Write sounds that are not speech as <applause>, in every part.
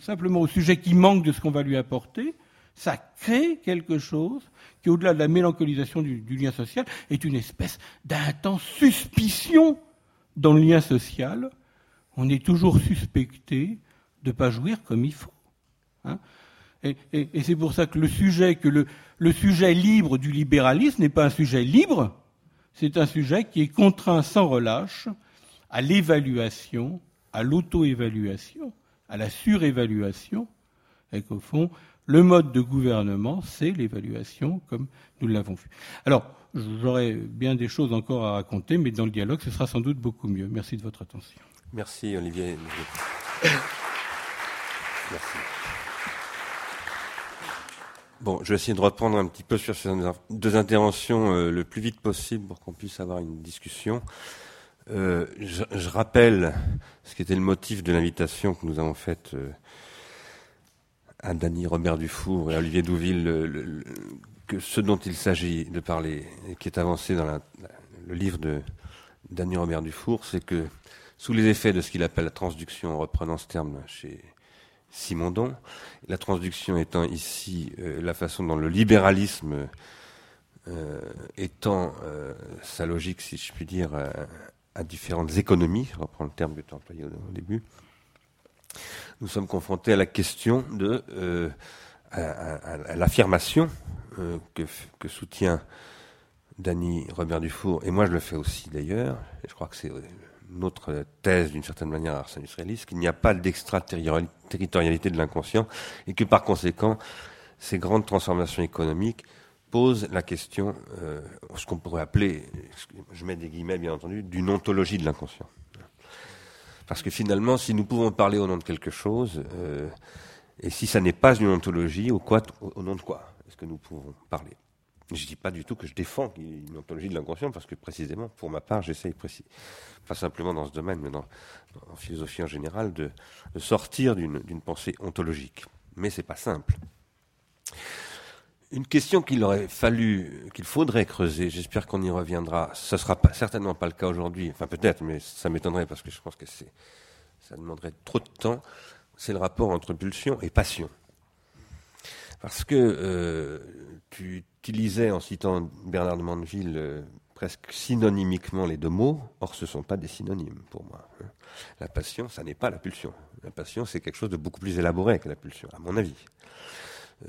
simplement au sujet qui manque de ce qu'on va lui apporter, ça crée quelque chose qui, au-delà de la mélancolisation du, lien social, est une espèce d'intense suspicion dans le lien social. On est toujours suspecté de ne pas jouir comme il faut. Hein. et, c'est pour ça que le sujet, que le sujet libre du libéralisme n'est pas un sujet libre, c'est un sujet qui est contraint sans relâche à l'évaluation, à l'auto-évaluation, à la surévaluation, et qu'au fond, le mode de gouvernement, c'est l'évaluation, comme nous l'avons vu. Alors, j'aurais bien des choses encore à raconter, mais dans le dialogue, ce sera sans doute beaucoup mieux. Merci de votre attention. Merci, Olivier. <laughs> Merci. Bon, je vais essayer de reprendre un petit peu sur ces deux interventions euh, le plus vite possible pour qu'on puisse avoir une discussion. Euh, je, rappelle ce qui était le motif de l'invitation que nous avons faite euh, à Dany Robert Dufour et à Olivier Douville, que ce dont il s'agit de parler, et qui est avancé dans le livre de Dany Robert Dufour, c'est que sous les effets de ce qu'il appelle la transduction, en reprenant ce terme chez Simondon, la transduction étant ici euh, la façon dont le libéralisme euh, étend euh, sa logique, si je puis dire, à, différentes économies, je reprends le terme que tu as employé au début, nous sommes confrontés à la question de euh, l'affirmation euh, que, soutient Dany Robert Dufour, et moi je le fais aussi d'ailleurs, et je crois que c'est notre thèse d'une certaine manière à Ars Industrialis, qu'il n'y a pas d'extraterritorialité de l'inconscient, et que par conséquent, ces grandes transformations économiques posent la question, euh, ce qu'on pourrait appeler, je mets des guillemets bien entendu, d'une ontologie de l'inconscient. Parce que finalement, si nous pouvons parler au nom de quelque chose, euh, et si ça n'est pas une ontologie, au, nom de quoi est-ce que nous pouvons parler? Je ne dis pas du tout que je défends une ontologie de l'inconscient, parce que précisément, pour ma part, j'essaye, pas simplement dans ce domaine, mais en philosophie en général, de, de sortir d'une pensée ontologique. Mais c'est pas simple. Une question qu'il aurait fallu, qu'il faudrait creuser, j'espère qu'on y reviendra, ce ne sera certainement pas le cas aujourd'hui, enfin peut-être, mais ça m'étonnerait parce que je pense que ça demanderait trop de temps, c'est le rapport entre pulsion et passion. Parce que euh, tu utilisais, en citant Bernard de Mandeville, euh, presque synonymiquement les deux mots, or ce ne sont pas des synonymes pour moi. Hein. La passion, ça n'est pas la pulsion. La passion, c'est quelque chose de beaucoup plus élaboré que la pulsion, à mon avis.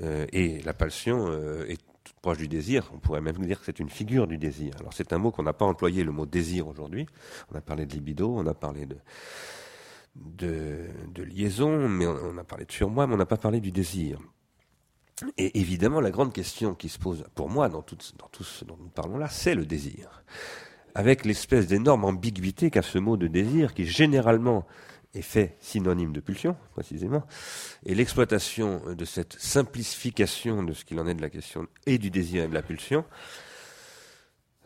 Euh, et la passion euh, est toute proche du désir. On pourrait même dire que c'est une figure du désir. Alors c'est un mot qu'on n'a pas employé, le mot désir aujourd'hui. On a parlé de libido, on a parlé de, liaison, mais on, a parlé de surmoi, mais on n'a pas parlé du désir. Et évidemment, la grande question qui se pose pour moi dans tout ce dont nous parlons là, c'est le désir. Avec l'espèce d'énorme ambiguïté qu'a ce mot de désir, qui généralement fait synonyme de pulsion, précisément, et l'exploitation de cette simplification de ce qu'il en est de la question et du désir et de la pulsion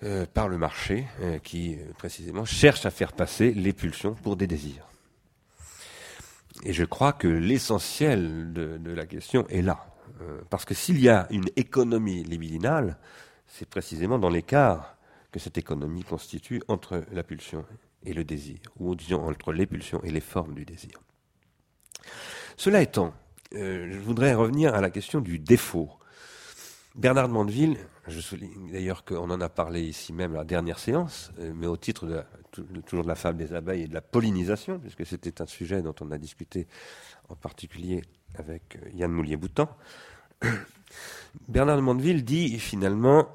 euh, par le marché, euh, qui euh, précisément cherche à faire passer les pulsions pour des désirs. Et je crois que l'essentiel de, de, la question est là. parce que s'il y a une économie libidinale, c'est précisément dans l'écart que cette économie constitue entre la pulsion et le désir, ou disons entre les pulsions et les formes du désir. Cela étant, euh, je voudrais revenir à la question du défaut. Bernard de Mandeville, je souligne d'ailleurs qu'on en a parlé ici même à la dernière séance, euh, mais au titre toujours de la fable des abeilles et de la pollinisation, puisque c'était un sujet dont on a discuté en particulier avec euh, Yann Moulier-Boutan. <coughs> Bernard de Mandeville dit finalement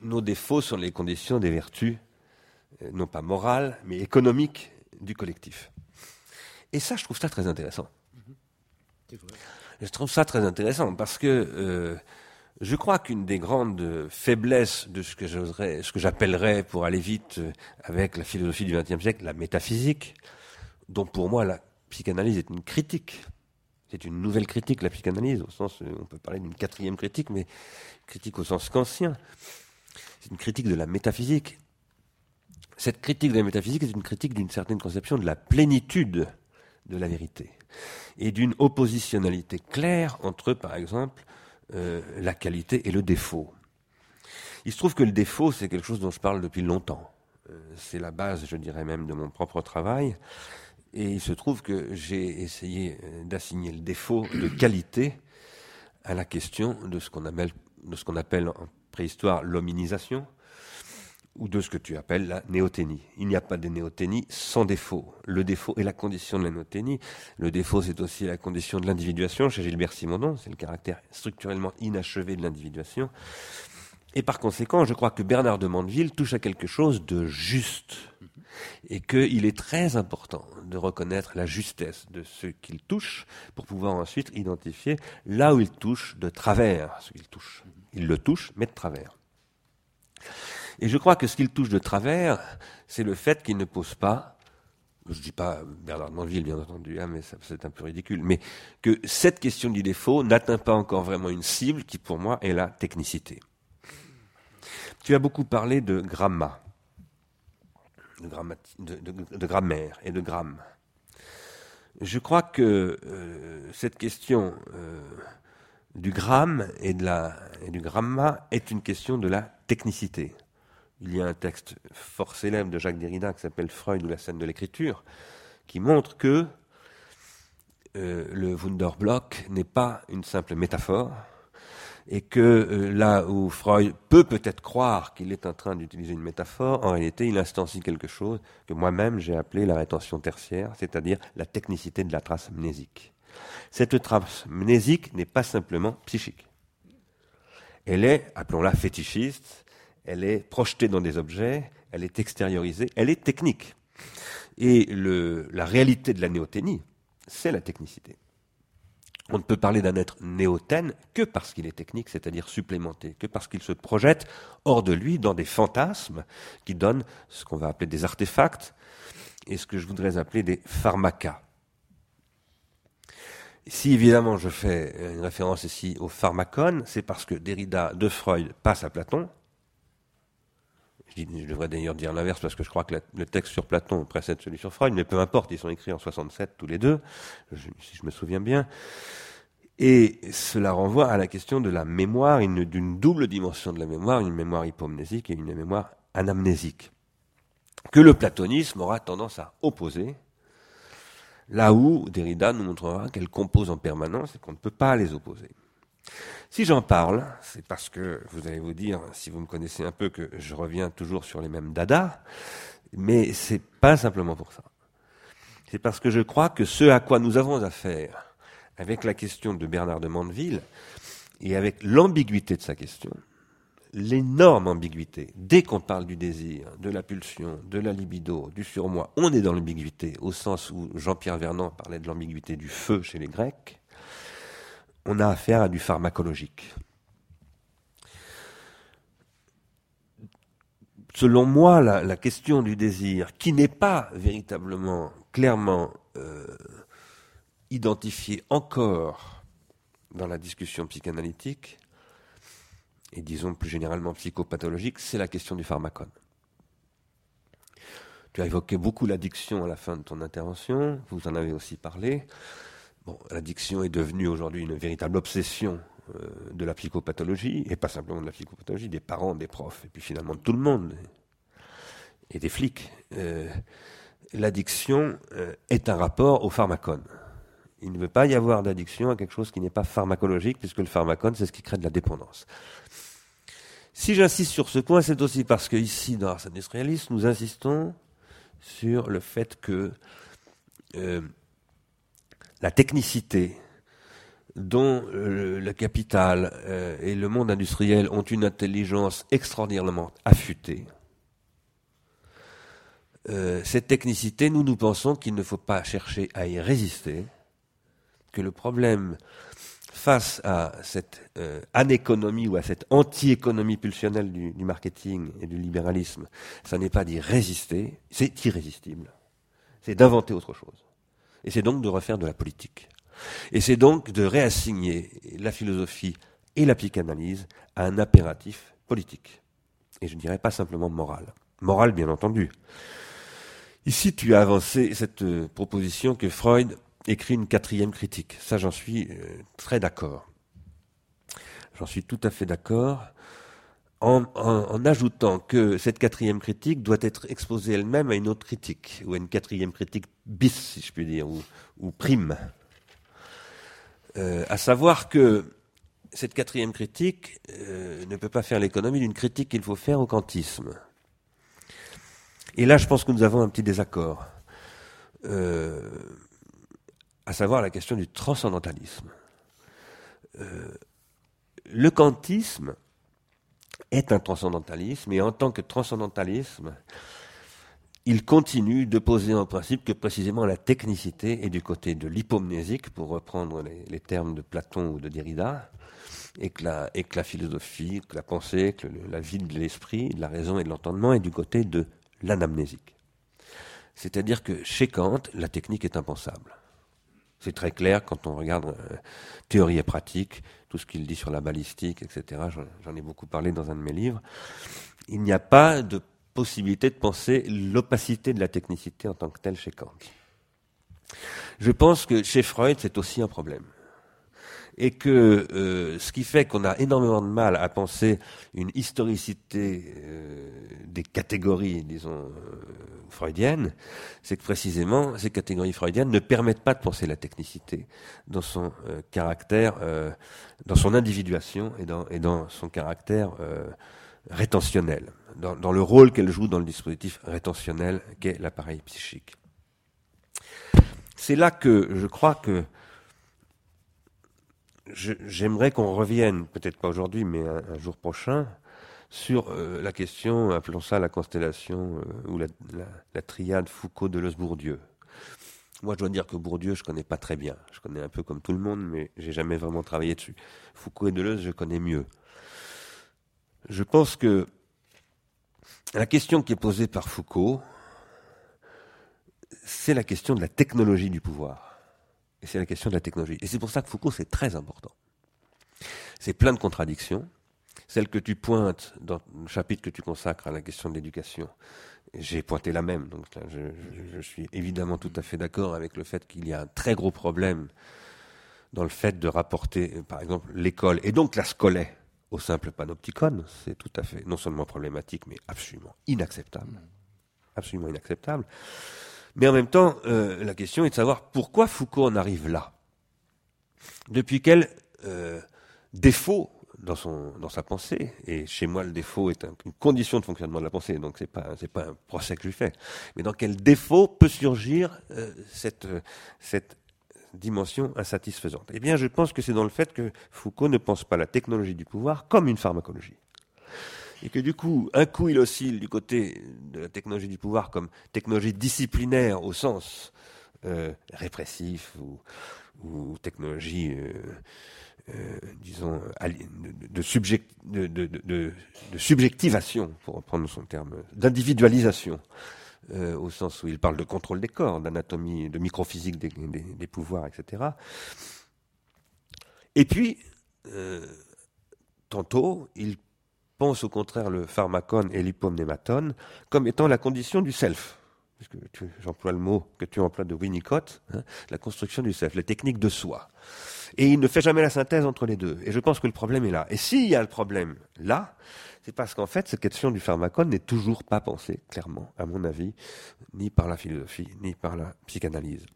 nos défauts sont les conditions des vertus non pas morale, mais économique du collectif. Et ça, je trouve ça très intéressant. Je trouve ça très intéressant parce que euh, je crois qu'une des grandes faiblesses de ce que j'oserais, ce que j'appellerais, pour aller vite euh, avec la philosophie du XXe siècle, la métaphysique, dont pour moi la psychanalyse est une critique. C'est une nouvelle critique, la psychanalyse, au sens, on peut parler d'une quatrième critique, mais critique au sens kantien. C'est une critique de la métaphysique cette critique de la métaphysique est une critique d'une certaine conception de la plénitude de la vérité et d'une oppositionnalité claire entre, par exemple, euh, la qualité et le défaut. Il se trouve que le défaut, c'est quelque chose dont je parle depuis longtemps. Euh, c'est la base, je dirais même, de mon propre travail. Et il se trouve que j'ai essayé euh, d'assigner le défaut de qualité à la question de ce qu'on appelle, de ce qu'on appelle en préhistoire l'hominisation, ou de ce que tu appelles la néothénie. Il n'y a pas de néothénie sans défaut. Le défaut est la condition de la néothénie. Le défaut, c'est aussi la condition de l'individuation. Chez Gilbert Simondon, c'est le caractère structurellement inachevé de l'individuation. Et par conséquent, je crois que Bernard de Mandeville touche à quelque chose de juste. Et qu'il est très important de reconnaître la justesse de ce qu'il touche pour pouvoir ensuite identifier là où il touche de travers ce qu'il touche. Il le touche, mais de travers. Et je crois que ce qu'il touche de travers, c'est le fait qu'il ne pose pas, je ne dis pas Bernard Mandeville, bien entendu, hein, mais c'est un peu ridicule, mais que cette question du défaut n'atteint pas encore vraiment une cible qui, pour moi, est la technicité. Tu as beaucoup parlé de gramma, de, grammaire et de gramme. Je crois que euh, cette question euh, du gramme et, de la, et du gramma est une question de la technicité. Il y a un texte fort célèbre de Jacques Derrida qui s'appelle Freud ou la scène de l'écriture, qui montre que euh, le Wunderblock n'est pas une simple métaphore, et que euh, là où Freud peut peut-être croire qu'il est en train d'utiliser une métaphore, en réalité il instancie quelque chose que moi-même j'ai appelé la rétention tertiaire, c'est-à-dire la technicité de la trace mnésique. Cette trace mnésique n'est pas simplement psychique. Elle est, appelons-la fétichiste, elle est projetée dans des objets, elle est extériorisée, elle est technique. Et la réalité de la néothénie, c'est la technicité. On ne peut parler d'un être néothène que parce qu'il est technique, c'est-à-dire supplémenté, que parce qu'il se projette hors de lui dans des fantasmes qui donnent ce qu'on va appeler des artefacts et ce que je voudrais appeler des pharmacas. Si évidemment je fais une référence ici au pharmacone, c'est parce que Derrida de Freud passe à Platon, je, devrais d'ailleurs dire l'inverse parce que je crois que le texte sur Platon précède celui sur Freud, mais peu importe, ils sont écrits en 67 tous les deux, si je me souviens bien. Et cela renvoie à la question de la mémoire, d'une double dimension de la mémoire, une mémoire hypomnésique et une mémoire anamnésique, que le platonisme aura tendance à opposer, là où Derrida nous montrera qu'elle compose en permanence et qu'on ne peut pas les opposer. Si j'en parle, c'est parce que vous allez vous dire, si vous me connaissez un peu, que je reviens toujours sur les mêmes dadas, mais c'est pas simplement pour ça. C'est parce que je crois que ce à quoi nous avons affaire avec la question de Bernard de Mandeville et avec l'ambiguïté de sa question, l'énorme ambiguïté. Dès qu'on parle du désir, de la pulsion, de la libido, du surmoi, on est dans l'ambiguïté, au sens où Jean-Pierre Vernant parlait de l'ambiguïté du feu chez les Grecs on a affaire à du pharmacologique. Selon moi, la, question du désir, qui n'est pas véritablement clairement euh, identifiée encore dans la discussion psychanalytique, et disons plus généralement psychopathologique, c'est la question du pharmacone. Tu as évoqué beaucoup l'addiction à la fin de ton intervention, vous en avez aussi parlé. Bon, l'addiction est devenue aujourd'hui une véritable obsession euh, de la psychopathologie, et pas simplement de la psychopathologie, des parents, des profs, et puis finalement de tout le monde, et des flics. Euh, l'addiction euh, est un rapport au pharmacone. Il ne veut pas y avoir d'addiction à quelque chose qui n'est pas pharmacologique, puisque le pharmacone, c'est ce qui crée de la dépendance. Si j'insiste sur ce point, c'est aussi parce que ici, dans Ars Industrialis, nous insistons sur le fait que la technicité dont euh, le capital euh, et le monde industriel ont une intelligence extraordinairement affûtée, euh, cette technicité, nous nous pensons qu'il ne faut pas chercher à y résister, que le problème face à cette anéconomie ou à cette anti-économie pulsionnelle du, marketing et du libéralisme, ça n'est pas d'y résister, c'est irrésistible, c'est d'inventer autre chose. Et c'est donc de refaire de la politique. Et c'est donc de réassigner la philosophie et la psychanalyse à un impératif politique. Et je ne dirais pas simplement moral. Moral, bien entendu. Ici, tu as avancé cette euh, proposition que Freud écrit une quatrième critique. Ça, j'en suis euh, très d'accord. J'en suis tout à fait d'accord. En, ajoutant que cette quatrième critique doit être exposée elle-même à une autre critique, ou à une quatrième critique bis, si je puis dire, ou, prime. Euh, à savoir que cette quatrième critique euh, ne peut pas faire l'économie d'une critique qu'il faut faire au kantisme. Et là, je pense que nous avons un petit désaccord, euh, à savoir la question du transcendantalisme. le kantisme est un transcendantalisme, et en tant que transcendantalisme, il continue de poser en principe que précisément la technicité est du côté de l'hypomnésique, pour reprendre les, termes de Platon ou de Derrida, et que la, philosophie, que la pensée, que la vie de l'esprit, de la raison et de l'entendement est du côté de l'anamnésique. C'est-à-dire que chez Kant, la technique est impensable. C'est très clair quand on regarde euh, théorie et pratique, tout ce qu'il dit sur la balistique, etc. J'en ai beaucoup parlé dans un de mes livres. Il n'y a pas de possibilité de penser l'opacité de la technicité en tant que telle chez Kant. Je pense que chez Freud, c'est aussi un problème et que euh, ce qui fait qu'on a énormément de mal à penser une historicité euh, des catégories, disons, euh, freudiennes, c'est que précisément ces catégories freudiennes ne permettent pas de penser la technicité dans son caractère, dans son individuation et dans, et dans son caractère rétentionnel, dans, dans le rôle qu'elle joue dans le dispositif rétentionnel qu'est l'appareil psychique. C'est là que je crois que j'aimerais qu'on revienne, peut-être pas aujourd'hui, mais un, jour prochain, sur euh, la question, appelons ça la constellation euh, ou la, la, triade Foucault-Deleuze-Bourdieu. Moi, je dois dire que Bourdieu, je connais pas très bien. Je connais un peu comme tout le monde, mais j'ai jamais vraiment travaillé dessus. Foucault et Deleuze, je connais mieux. Je pense que la question qui est posée par Foucault, c'est la question de la technologie du pouvoir. Et c'est la question de la technologie. Et c'est pour ça que Foucault, c'est très important. C'est plein de contradictions. Celle que tu pointes dans le chapitre que tu consacres à la question de l'éducation, j'ai pointé la même. Donc je, je, suis évidemment tout à fait d'accord avec le fait qu'il y a un très gros problème dans le fait de rapporter, par exemple, l'école et donc la scolaire au simple panopticon. C'est tout à fait non seulement problématique, mais absolument inacceptable. Absolument inacceptable. Mais en même temps, euh, la question est de savoir pourquoi Foucault en arrive là. Depuis quel euh, défaut dans, son, dans sa pensée, et chez moi le défaut est une condition de fonctionnement de la pensée, donc c'est pas c'est pas un procès que je lui fais, mais dans quel défaut peut surgir euh, cette cette dimension insatisfaisante? Eh bien, je pense que c'est dans le fait que Foucault ne pense pas la technologie du pouvoir comme une pharmacologie et que du coup, un coup, il oscille du côté de la technologie du pouvoir comme technologie disciplinaire au sens euh, répressif ou, technologie, disons, de, subject, de, de, de, subjectivation, pour reprendre son terme, d'individualisation. Euh, au sens où il parle de contrôle des corps, d'anatomie, de microphysique des, des, des, pouvoirs, etc. Et puis, euh, tantôt, il pense au contraire le pharmacone et l'hypomnématone comme étant la condition du self. J'emploie le mot que tu emploies de Winnicott, hein, la construction du self, la technique de soi. Et il ne fait jamais la synthèse entre les deux. Et je pense que le problème est là. Et s'il y a le problème là, c'est parce qu'en fait, cette question du pharmacone n'est toujours pas pensée, clairement, à mon avis, ni par la philosophie, ni par la psychanalyse.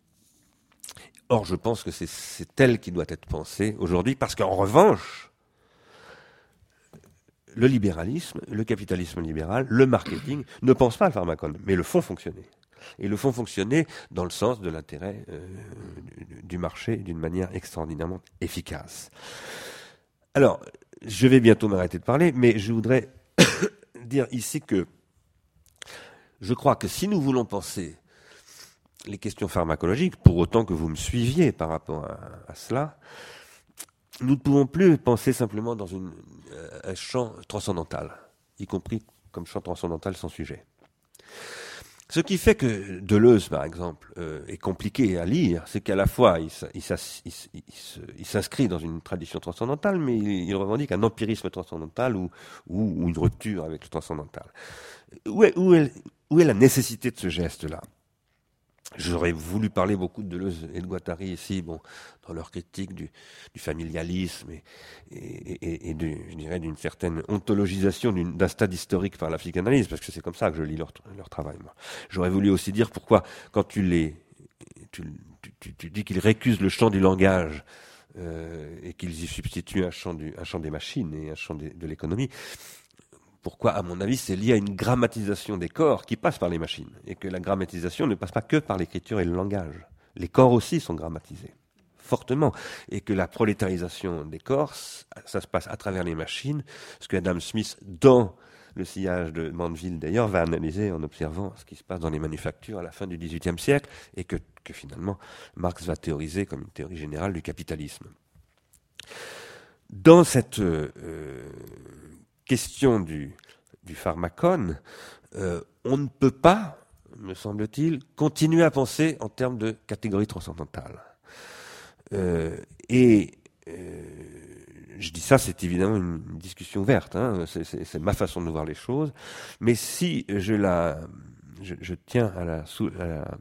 Or, je pense que c'est elle qui doit être pensée aujourd'hui, parce qu'en revanche, le libéralisme, le capitalisme libéral, le marketing ne pensent pas le pharmacone, mais le font fonctionner. Et le font fonctionner dans le sens de l'intérêt euh, du marché d'une manière extraordinairement efficace. Alors, je vais bientôt m'arrêter de parler, mais je voudrais <coughs> dire ici que je crois que si nous voulons penser les questions pharmacologiques, pour autant que vous me suiviez par rapport à cela, nous ne pouvons plus penser simplement dans une, euh, un champ transcendantal, y compris comme champ transcendantal sans sujet. Ce qui fait que Deleuze, par exemple, euh, est compliqué à lire, c'est qu'à la fois il, s'inscrit dans une tradition transcendantale, mais il, revendique un empirisme transcendantal ou, ou, une rupture avec le transcendantal. Où est, où est, où est la nécessité de ce geste-là? J'aurais voulu parler beaucoup de Deleuze et de Guattari ici, bon, dans leur critique du, familialisme et, et, et, je dirais d'une certaine ontologisation d'un stade historique par la psychanalyse, parce que c'est comme ça que je lis leur, leur travail. J'aurais voulu aussi dire pourquoi, quand tu les, tu, tu, dis qu'ils récusent le champ du langage euh, et qu'ils y substituent un champ, du, un champ des machines et un champ de l'économie, pourquoi, à mon avis, c'est lié à une grammatisation des corps qui passe par les machines, et que la grammatisation ne passe pas que par l'écriture et le langage. Les corps aussi sont grammatisés, fortement, et que la prolétarisation des corps, ça se passe à travers les machines, ce que Adam Smith, dans le sillage de Mandeville d'ailleurs, va analyser en observant ce qui se passe dans les manufactures à la fin du XVIIIe siècle, et que, finalement Marx va théoriser comme une théorie générale du capitalisme. Dans cette euh, question du, du pharmacone, euh, on ne peut pas, me semble-t-il, continuer à penser en termes de catégorie transcendantale. Euh, et euh, je dis ça, c'est évidemment une discussion ouverte, hein, c'est ma façon de voir les choses, mais si je la, je, tiens à la, à la,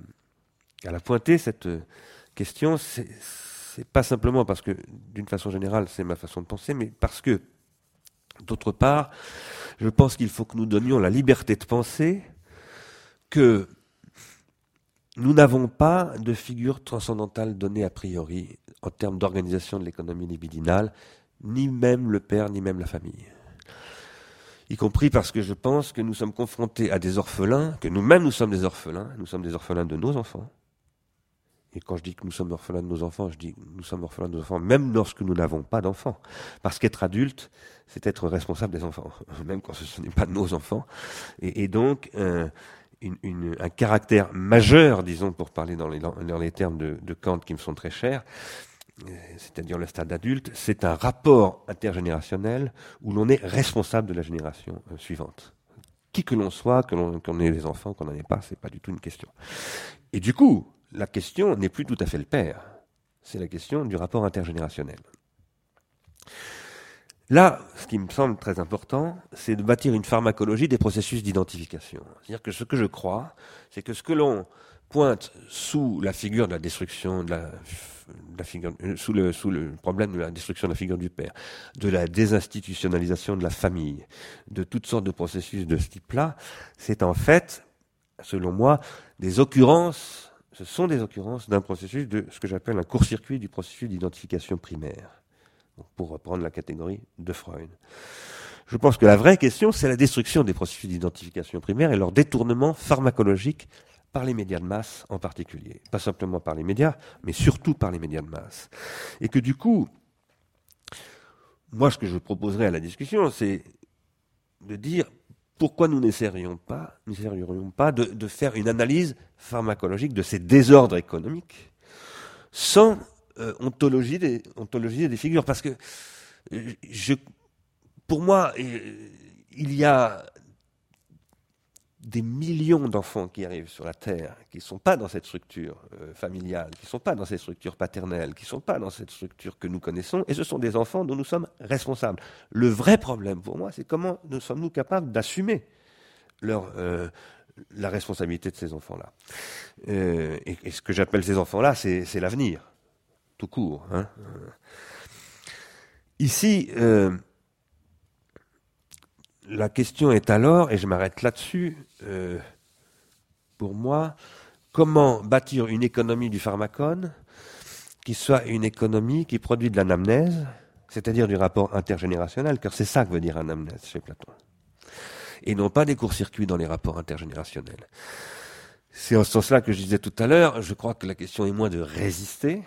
à la pointer, cette question, c'est pas simplement parce que, d'une façon générale, c'est ma façon de penser, mais parce que D'autre part, je pense qu'il faut que nous donnions la liberté de penser que nous n'avons pas de figure transcendantale donnée a priori en termes d'organisation de l'économie libidinale, ni même le père, ni même la famille. Y compris parce que je pense que nous sommes confrontés à des orphelins, que nous-mêmes nous sommes des orphelins, nous sommes des orphelins de nos enfants, et quand je dis que nous sommes orphelins de nos enfants, je dis que nous sommes orphelins de nos enfants, même lorsque nous n'avons pas d'enfants. Parce qu'être adulte, c'est être responsable des enfants, <laughs> même quand ce n'est pas nos enfants. Et, donc, un caractère majeur, disons, pour parler dans les, termes de, Kant qui me sont très chers, euh, c'est-à-dire le stade adulte, c'est un rapport intergénérationnel où l'on est responsable de la génération euh, suivante. Qui que l'on soit, que l'on ait des enfants, qu'on n'en ait pas, c'est pas du tout une question. Et du coup, la question n'est plus tout à fait le père, c'est la question du rapport intergénérationnel. Là, ce qui me semble très important, c'est de bâtir une pharmacologie des processus d'identification. C'est-à-dire que ce que je crois, c'est que ce que l'on pointe sous la figure de la destruction de la, figure, euh, le, sous le problème de la destruction de la figure du père, de la désinstitutionnalisation de la famille, de toutes sortes de processus de ce type-là, c'est en fait, selon moi, des occurrences ce sont des occurrences d'un processus de ce que j'appelle un court-circuit du processus d'identification primaire, pour reprendre la catégorie de Freud. Je pense que la vraie question, c'est la destruction des processus d'identification primaire et leur détournement pharmacologique par les médias de masse en particulier. Pas simplement par les médias, mais surtout par les médias de masse. Et que du coup, moi, ce que je proposerais à la discussion, c'est de dire pourquoi nous n'essayerions pas, pas de, faire une analyse pharmacologique de ces désordres économiques sans euh, ontologie, des, figures Parce que euh, pour moi, euh, il y a des millions d'enfants qui arrivent sur la Terre, qui ne sont pas dans cette structure familiale, qui ne sont pas dans cette structure paternelle, qui ne sont pas dans cette structure que nous connaissons, et ce sont des enfants dont nous sommes responsables. Le vrai problème pour moi, c'est comment nous sommes-nous capables d'assumer la responsabilité de ces enfants-là. Et, ce que j'appelle ces enfants-là, c'est l'avenir, tout court. Hein. Ici, la question est alors, et je m'arrête là-dessus, euh, pour moi, comment bâtir une économie du pharmacone qui soit une économie qui produit de l'anamnèse, c'est-à-dire du rapport intergénérationnel, car c'est ça que veut dire anamnèse chez Platon, et non pas des courts-circuits dans les rapports intergénérationnels. C'est en ce sens-là que je disais tout à l'heure, je crois que la question est moins de résister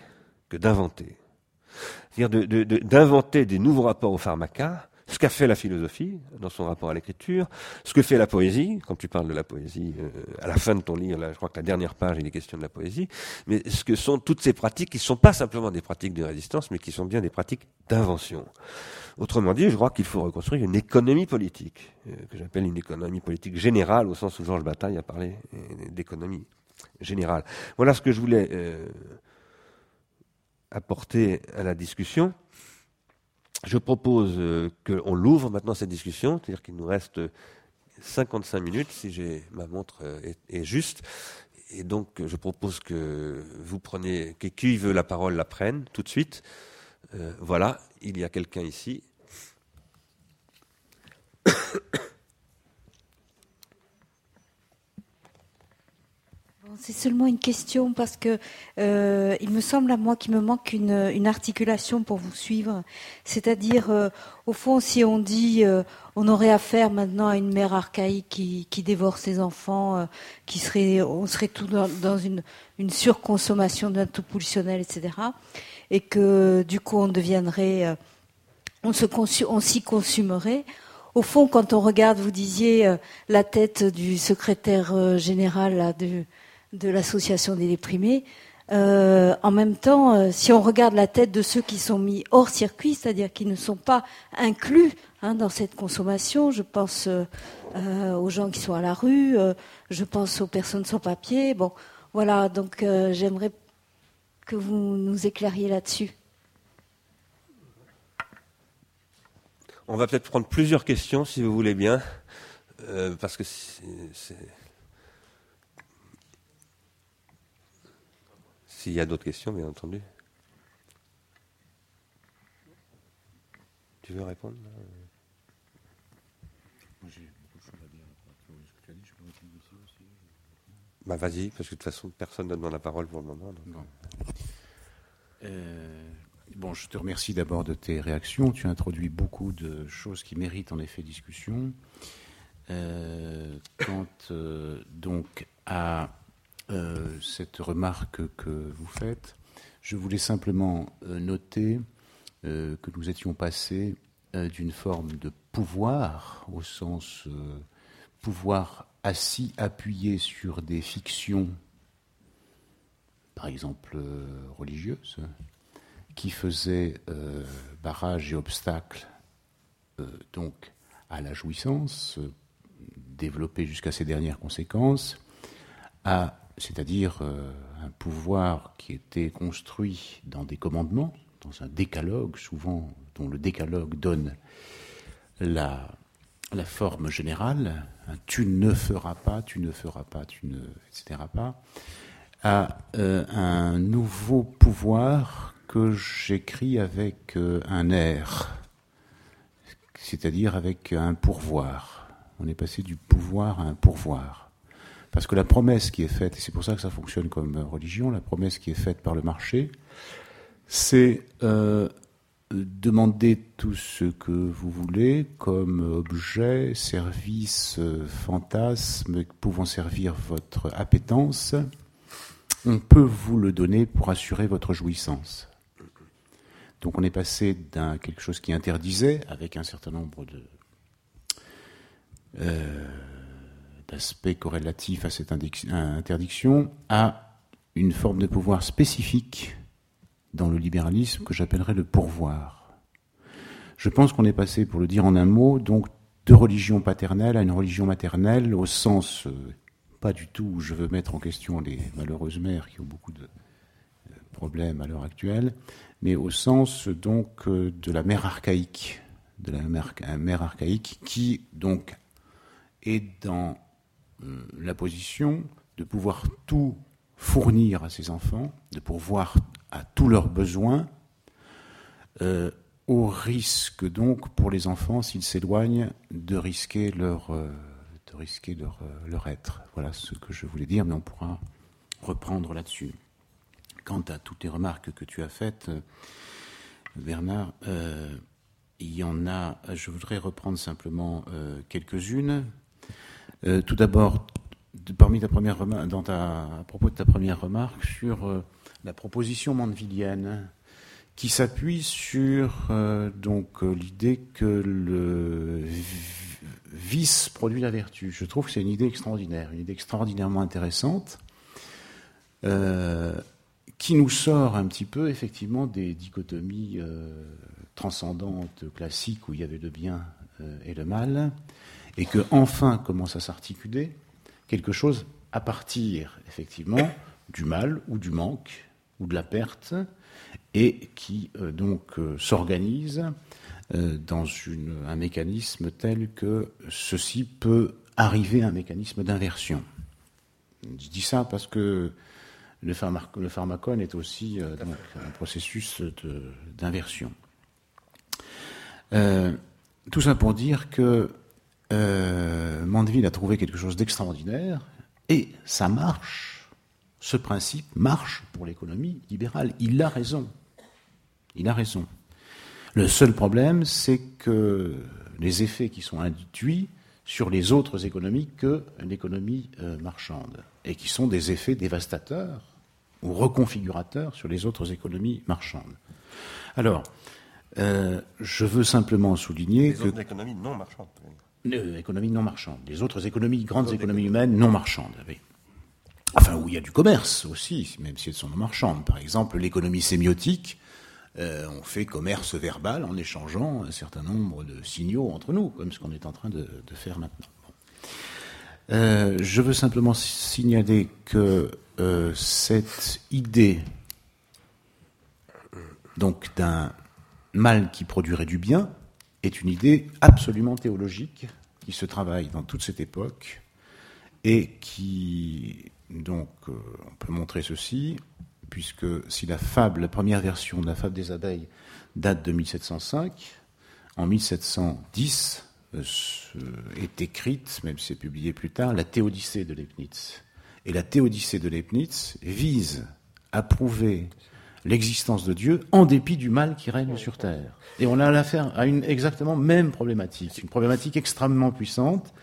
que d'inventer. C'est-à-dire d'inventer des nouveaux rapports au pharmaca ce qu'a fait la philosophie dans son rapport à l'écriture, ce que fait la poésie, quand tu parles de la poésie, euh, à la fin de ton livre, je crois que la dernière page, il est question de la poésie, mais ce que sont toutes ces pratiques qui ne sont pas simplement des pratiques de résistance, mais qui sont bien des pratiques d'invention. Autrement dit, je crois qu'il faut reconstruire une économie politique, euh, que j'appelle une économie politique générale, au sens où Georges Bataille a parlé euh, d'économie générale. Voilà ce que je voulais apporter à la discussion je propose euh, qu'on l'ouvre maintenant cette discussion, c'est-à-dire qu'il nous reste 55 minutes, si j'ai ma montre euh, est, juste, et donc, je propose que vous preniez, que qui veut la parole la prenne tout de suite. Euh, voilà, il y a quelqu'un ici. C'est seulement une question parce que euh, il me semble à moi qu'il me manque une, articulation pour vous suivre. C'est-à-dire, euh, au fond, si on dit euh, on aurait affaire maintenant à une mère archaïque qui, dévore ses enfants, qui serait, on serait tout dans, une, une, surconsommation d'un tout pulsionnel, etc. Et que du coup on deviendrait, on se on s'y consumerait. Au fond, quand on regarde, vous disiez la tête du secrétaire général là, de l'association des déprimés. Euh, en même temps, euh, si on regarde la tête de ceux qui sont mis hors circuit, c'est-à-dire qui ne sont pas inclus hein, dans cette consommation, je pense euh, aux gens qui sont à la rue, je pense aux personnes sans papier. Bon, voilà, donc j'aimerais que vous nous éclairiez là-dessus. On va peut-être prendre plusieurs questions, si vous voulez bien, parce que c'est S'il y a d'autres questions, bien entendu. Tu veux répondre Bah vas-y, parce que de toute façon, personne ne demande la parole pour le moment. Euh, bon, je te remercie d'abord de tes réactions. Tu as introduit beaucoup de choses qui méritent en effet discussion. Euh, quant euh, donc à euh, cette remarque que vous faites. Je voulais simplement euh, noter euh, que nous étions passés d'une forme de pouvoir, au sens pouvoir assis, appuyé sur des fictions, par exemple religieuses, qui faisaient barrage et obstacle donc à la jouissance, développée jusqu'à ses dernières conséquences, à c'est-à-dire euh, un pouvoir qui était construit dans des commandements, dans un décalogue, souvent dont le décalogue donne la, forme générale, tu ne feras pas, tu ne feras pas, tu ne, etc. pas, à euh, un nouveau pouvoir que j'écris avec euh, un air, c'est-à-dire avec un pourvoir. On est passé du pouvoir à un pourvoir. Parce que la promesse qui est faite, et c'est pour ça que ça fonctionne comme religion, la promesse qui est faite par le marché, c'est euh, demander tout ce que vous voulez comme objet, service, fantasme pouvant servir votre appétence. On peut vous le donner pour assurer votre jouissance. Donc on est passé d'un quelque chose qui interdisait, avec un certain nombre de euh, d'aspect corrélatif à cette interdiction à une forme de pouvoir spécifique dans le libéralisme que j'appellerais le pourvoir. Je pense qu'on est passé, pour le dire en un mot, donc de religion paternelle à une religion maternelle au sens, euh, pas du tout où je veux mettre en question les malheureuses mères qui ont beaucoup de euh, problèmes à l'heure actuelle, mais au sens donc euh, de la mère archaïque, de la mère, mère archaïque qui donc est dans la position de pouvoir tout fournir à ses enfants, de pourvoir à tous leurs besoins, euh, au risque donc pour les enfants, s'ils s'éloignent, de risquer leur, euh, risquer leur, être. Voilà ce que je voulais dire, mais on pourra reprendre là-dessus. Quant à toutes les remarques que tu as faites, Bernard, il y en a, je voudrais reprendre simplement quelques-unes. Euh, tout d'abord, parmi ta première dans ta, à propos de ta première remarque sur euh, la proposition mandevilienne, qui s'appuie sur euh, donc l'idée que le vice produit la vertu. Je trouve que c'est une idée extraordinaire, une idée extraordinairement intéressante, qui nous sort un petit peu effectivement des dichotomies transcendantes classiques où il y avait le bien et le mal, et que enfin commence à s'articuler quelque chose à partir effectivement du mal ou du manque ou de la perte et qui euh, donc euh, s'organise euh, dans un mécanisme tel que ceci peut arriver à un mécanisme d'inversion. Je dis ça parce que le, pharmacone est aussi un processus d'inversion. Tout ça pour dire que euh, Mandeville a trouvé quelque chose d'extraordinaire et ça marche. Ce principe marche pour l'économie libérale. Il a raison. Il a raison. Le seul problème, c'est que les effets qui sont induits sur les autres économies que l'économie euh, marchande, et qui sont des effets dévastateurs ou reconfigurateurs sur les autres économies marchandes. Alors, euh, je veux simplement souligner les Autres économies non marchandes. Euh, économies non marchandes. Les autres économies, grandes économies humaines non marchandes. Oui. Enfin, où il y a du commerce aussi, même si elles sont non marchandes. Par exemple, l'économie sémiotique, euh, on fait commerce verbal en échangeant un certain nombre de signaux entre nous, comme ce qu'on est en train de, faire maintenant. Euh, je veux simplement signaler que cette idée donc d'un mal qui produirait du bien est une idée absolument théologique qui se travaille dans toute cette époque et qui donc on peut montrer ceci puisque si la fable, la première version de la fable des abeilles date de 1705, en 1710 euh, est écrite, même si c'est publié plus tard, la Théodicée de Leibniz. Et la Théodicée de Leibniz vise à prouver l'existence de Dieu en dépit du mal qui règne sur Terre. Et on a l'affaire à une exactement même problématique, une problématique extrêmement puissante.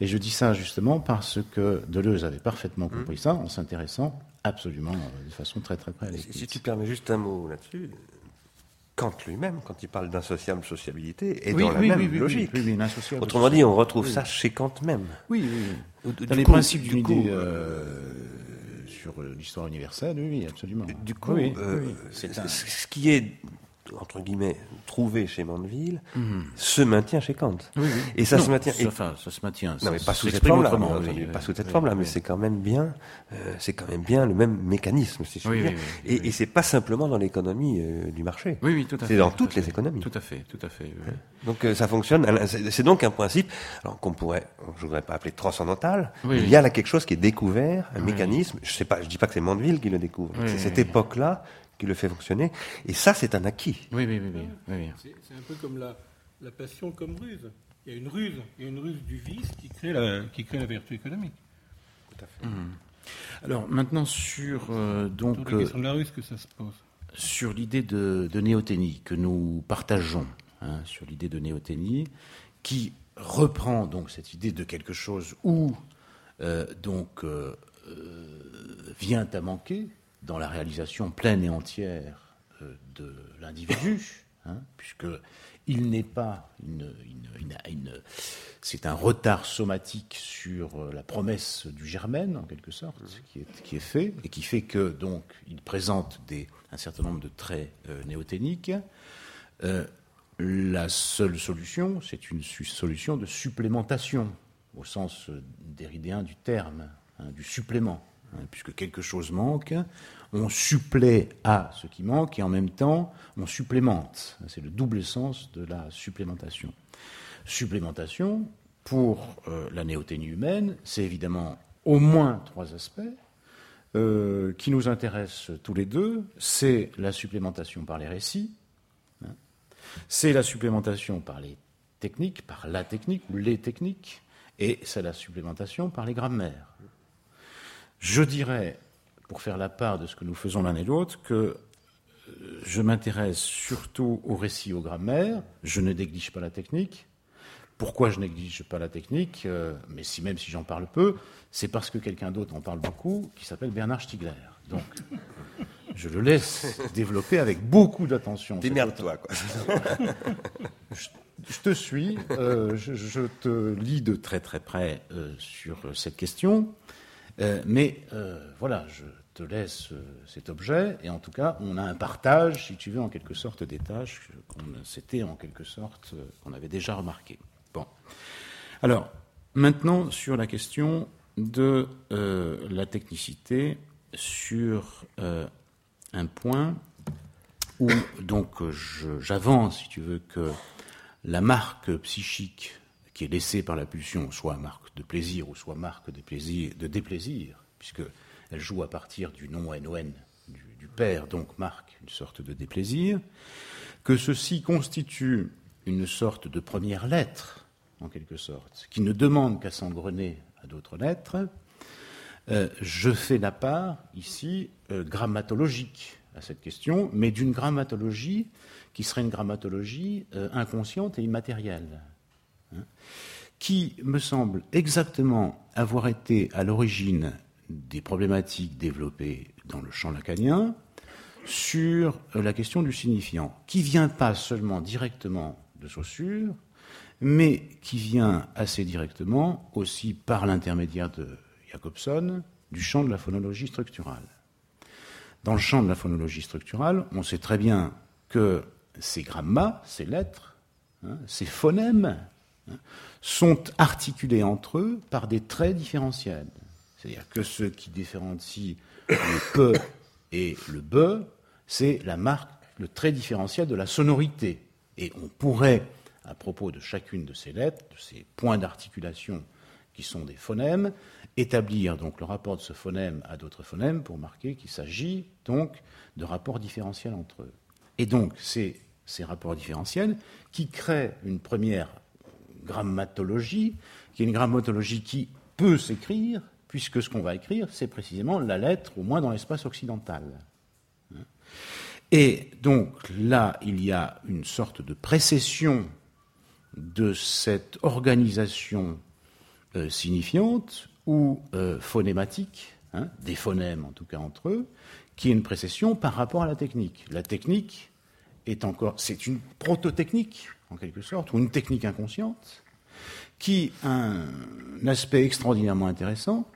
Et je dis ça justement parce que Deleuze avait parfaitement compris ça en s'intéressant absolument euh, de façon très très près. Si tu permets juste un mot là-dessus, Kant lui-même, quand il parle d'insociable sociabilité, est dans la même logique. Autrement dit, on retrouve ça chez Kant même. Oui, oui. Dans les principes d'une idée euh, sur l'histoire universelle, oui, absolument. Du coup, euh, ce qui est entre guillemets, trouvé chez Mandeville, mhm. se maintient chez Kant. Et ça se maintient. Enfin, ça se maintient. Non, mais pas sous cette forme-là. Pas sous cette forme-là, mais c'est quand même bien, euh, c'est quand même bien le même mécanisme, si je puis dire. Et, et c'est pas simplement dans l'économie euh, du marché. Oui, oui, tout à fait. C'est dans toutes les économies. Tout à fait, tout à fait. Donc euh, ça fonctionne. C'est donc un principe, alors qu'on pourrait, je voudrais pas appeler transcendantal. il y a là quelque chose qui est découvert, un mécanisme. Je sais pas, je dis pas que c'est Mandeville qui le découvre. c'est cette époque-là qui le fait fonctionner. Et ça, c'est un acquis. Oui, oui, oui. oui, C'est un peu comme la, la, passion comme ruse. Il y a une ruse, il y a une ruse du vice qui crée la, qui crée la vertu économique. Tout à fait. Mmh. Alors maintenant sur euh, donc la question de la ruse que ça se pose. Sur l'idée de, de, néothénie que nous partageons, hein, sur l'idée de néothénie, qui reprend donc cette idée de quelque chose où euh, donc euh, vient à manquer, dans la réalisation pleine et entière euh, de l'individu, hein, puisque il n'est pas une, c'est un retard somatique sur euh, la promesse du germaine en quelque sorte qui est, qui est fait et qui fait que donc il présente des, un certain nombre de traits euh, néothéniques. la seule solution, c'est une solution de supplémentation au sens déridéen du terme, hein, du supplément. Hein, puisque quelque chose manque, on supplée à ce qui manque et en même temps on supplémente. C'est le double sens de la supplémentation. Supplémentation, pour euh, la néothénie humaine, c'est évidemment au moins trois aspects euh, qui nous intéressent tous les deux. C'est la supplémentation par les récits, hein. c'est la supplémentation par les techniques, par la technique ou les techniques, et c'est la supplémentation par les grammaires. Je dirais, pour faire la part de ce que nous faisons l'un et l'autre, que euh, je m'intéresse surtout au récit, aux grammaires, je ne néglige pas la technique. Pourquoi je néglige pas la technique euh, Mais si même si j'en parle peu, c'est parce que quelqu'un d'autre en parle beaucoup, qui s'appelle Bernard Stiegler. Donc, je le laisse développer avec beaucoup d'attention. Démerde-toi, quoi. <laughs> je, te suis, euh, je, te lis de très très près sur cette question. Euh, mais euh, voilà, je te laisse euh, cet objet, et en tout cas, on a un partage, si tu veux, en quelque sorte, des tâches qu'on c'était en quelque sorte qu'on avait déjà remarqué. Bon. Alors, maintenant, sur la question de la technicité, sur un point où donc j'avance, si tu veux, que la marque psychique qui est laissée par la pulsion, soit marque de plaisir ou soit marque de, plaisir, de déplaisir, puisqu'elle joue à partir du nom NON du, du père, donc marque une sorte de déplaisir, que ceci constitue une sorte de première lettre, en quelque sorte, qui ne demande qu'à s'engrener à d'autres lettres, euh, je fais la part ici euh, grammatologique à cette question, mais d'une grammatologie qui serait une grammatologie euh, inconsciente et immatérielle, qui me semble exactement avoir été à l'origine des problématiques développées dans le champ lacanien sur la question du signifiant, qui vient pas seulement directement de Saussure, mais qui vient assez directement aussi par l'intermédiaire de Jacobson du champ de la phonologie structurale. Dans le champ de la phonologie structurale, on sait très bien que ces grammas, ces lettres, hein, ces phonèmes, sont articulés entre eux par des traits différentiels. C'est-à-dire que ce qui différencie le <coughs> pe et le be, c'est la marque, le trait différentiel de la sonorité. Et on pourrait, à propos de chacune de ces lettres, de ces points d'articulation qui sont des phonèmes, établir donc le rapport de ce phonème à d'autres phonèmes pour marquer qu'il s'agit donc de rapports différentiels entre eux. Et donc, c'est ces rapports différentiels qui créent une première grammatologie, qui est une grammatologie qui peut s'écrire, puisque ce qu'on va écrire, c'est précisément la lettre, au moins dans l'espace occidental. Et donc là, il y a une sorte de précession de cette organisation euh, signifiante ou euh, phonématique, hein, des phonèmes en tout cas entre eux, qui est une précession par rapport à la technique. La technique est encore, c'est une proto-technique en quelque sorte, ou une technique inconsciente, qui a un aspect extraordinairement intéressant,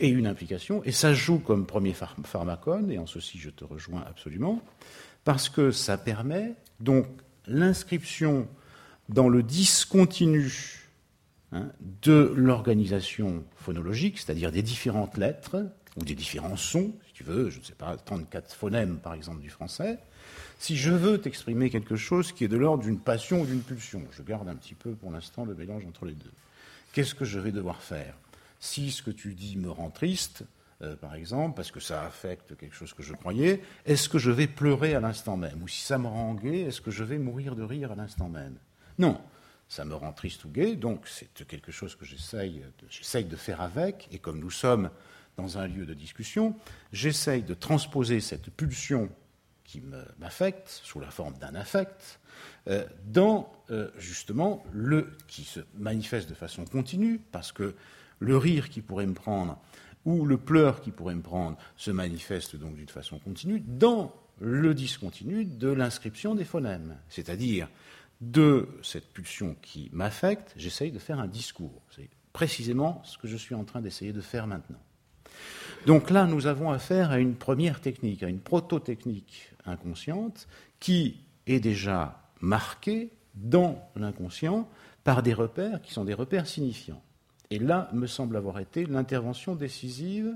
et une implication, et ça joue comme premier pharmacone, et en ceci je te rejoins absolument, parce que ça permet donc l'inscription dans le discontinu Hein, de l'organisation phonologique, c'est-à-dire des différentes lettres ou des différents sons, si tu veux, je ne sais pas, 34 phonèmes par exemple du français, si je veux t'exprimer quelque chose qui est de l'ordre d'une passion ou d'une pulsion, je garde un petit peu pour l'instant le mélange entre les deux, qu'est-ce que je vais devoir faire? Si ce que tu dis me rend triste, euh, par exemple, parce que ça affecte quelque chose que je croyais, est-ce que je vais pleurer à l'instant même? Ou si ça me rend gai, est-ce que je vais mourir de rire à l'instant même? Non ça me rend triste ou gai, donc c'est quelque chose que j'essaye de, de faire avec, et comme nous sommes dans un lieu de discussion, j'essaye de transposer cette pulsion qui m'affecte, sous la forme d'un affect, euh, dans euh, justement le qui se manifeste de façon continue, parce que le rire qui pourrait me prendre ou le pleur qui pourrait me prendre se manifeste donc d'une façon continue dans le discontinu de l'inscription des phonèmes. C'est-à-dire, de cette pulsion qui m'affecte, j'essaye de faire un discours. C'est précisément ce que je suis en train d'essayer de faire maintenant. Donc là, nous avons affaire à une première technique, à une proto-technique inconsciente qui est déjà marquée dans l'inconscient par des repères qui sont des repères signifiants. Et là me semble avoir été l'intervention décisive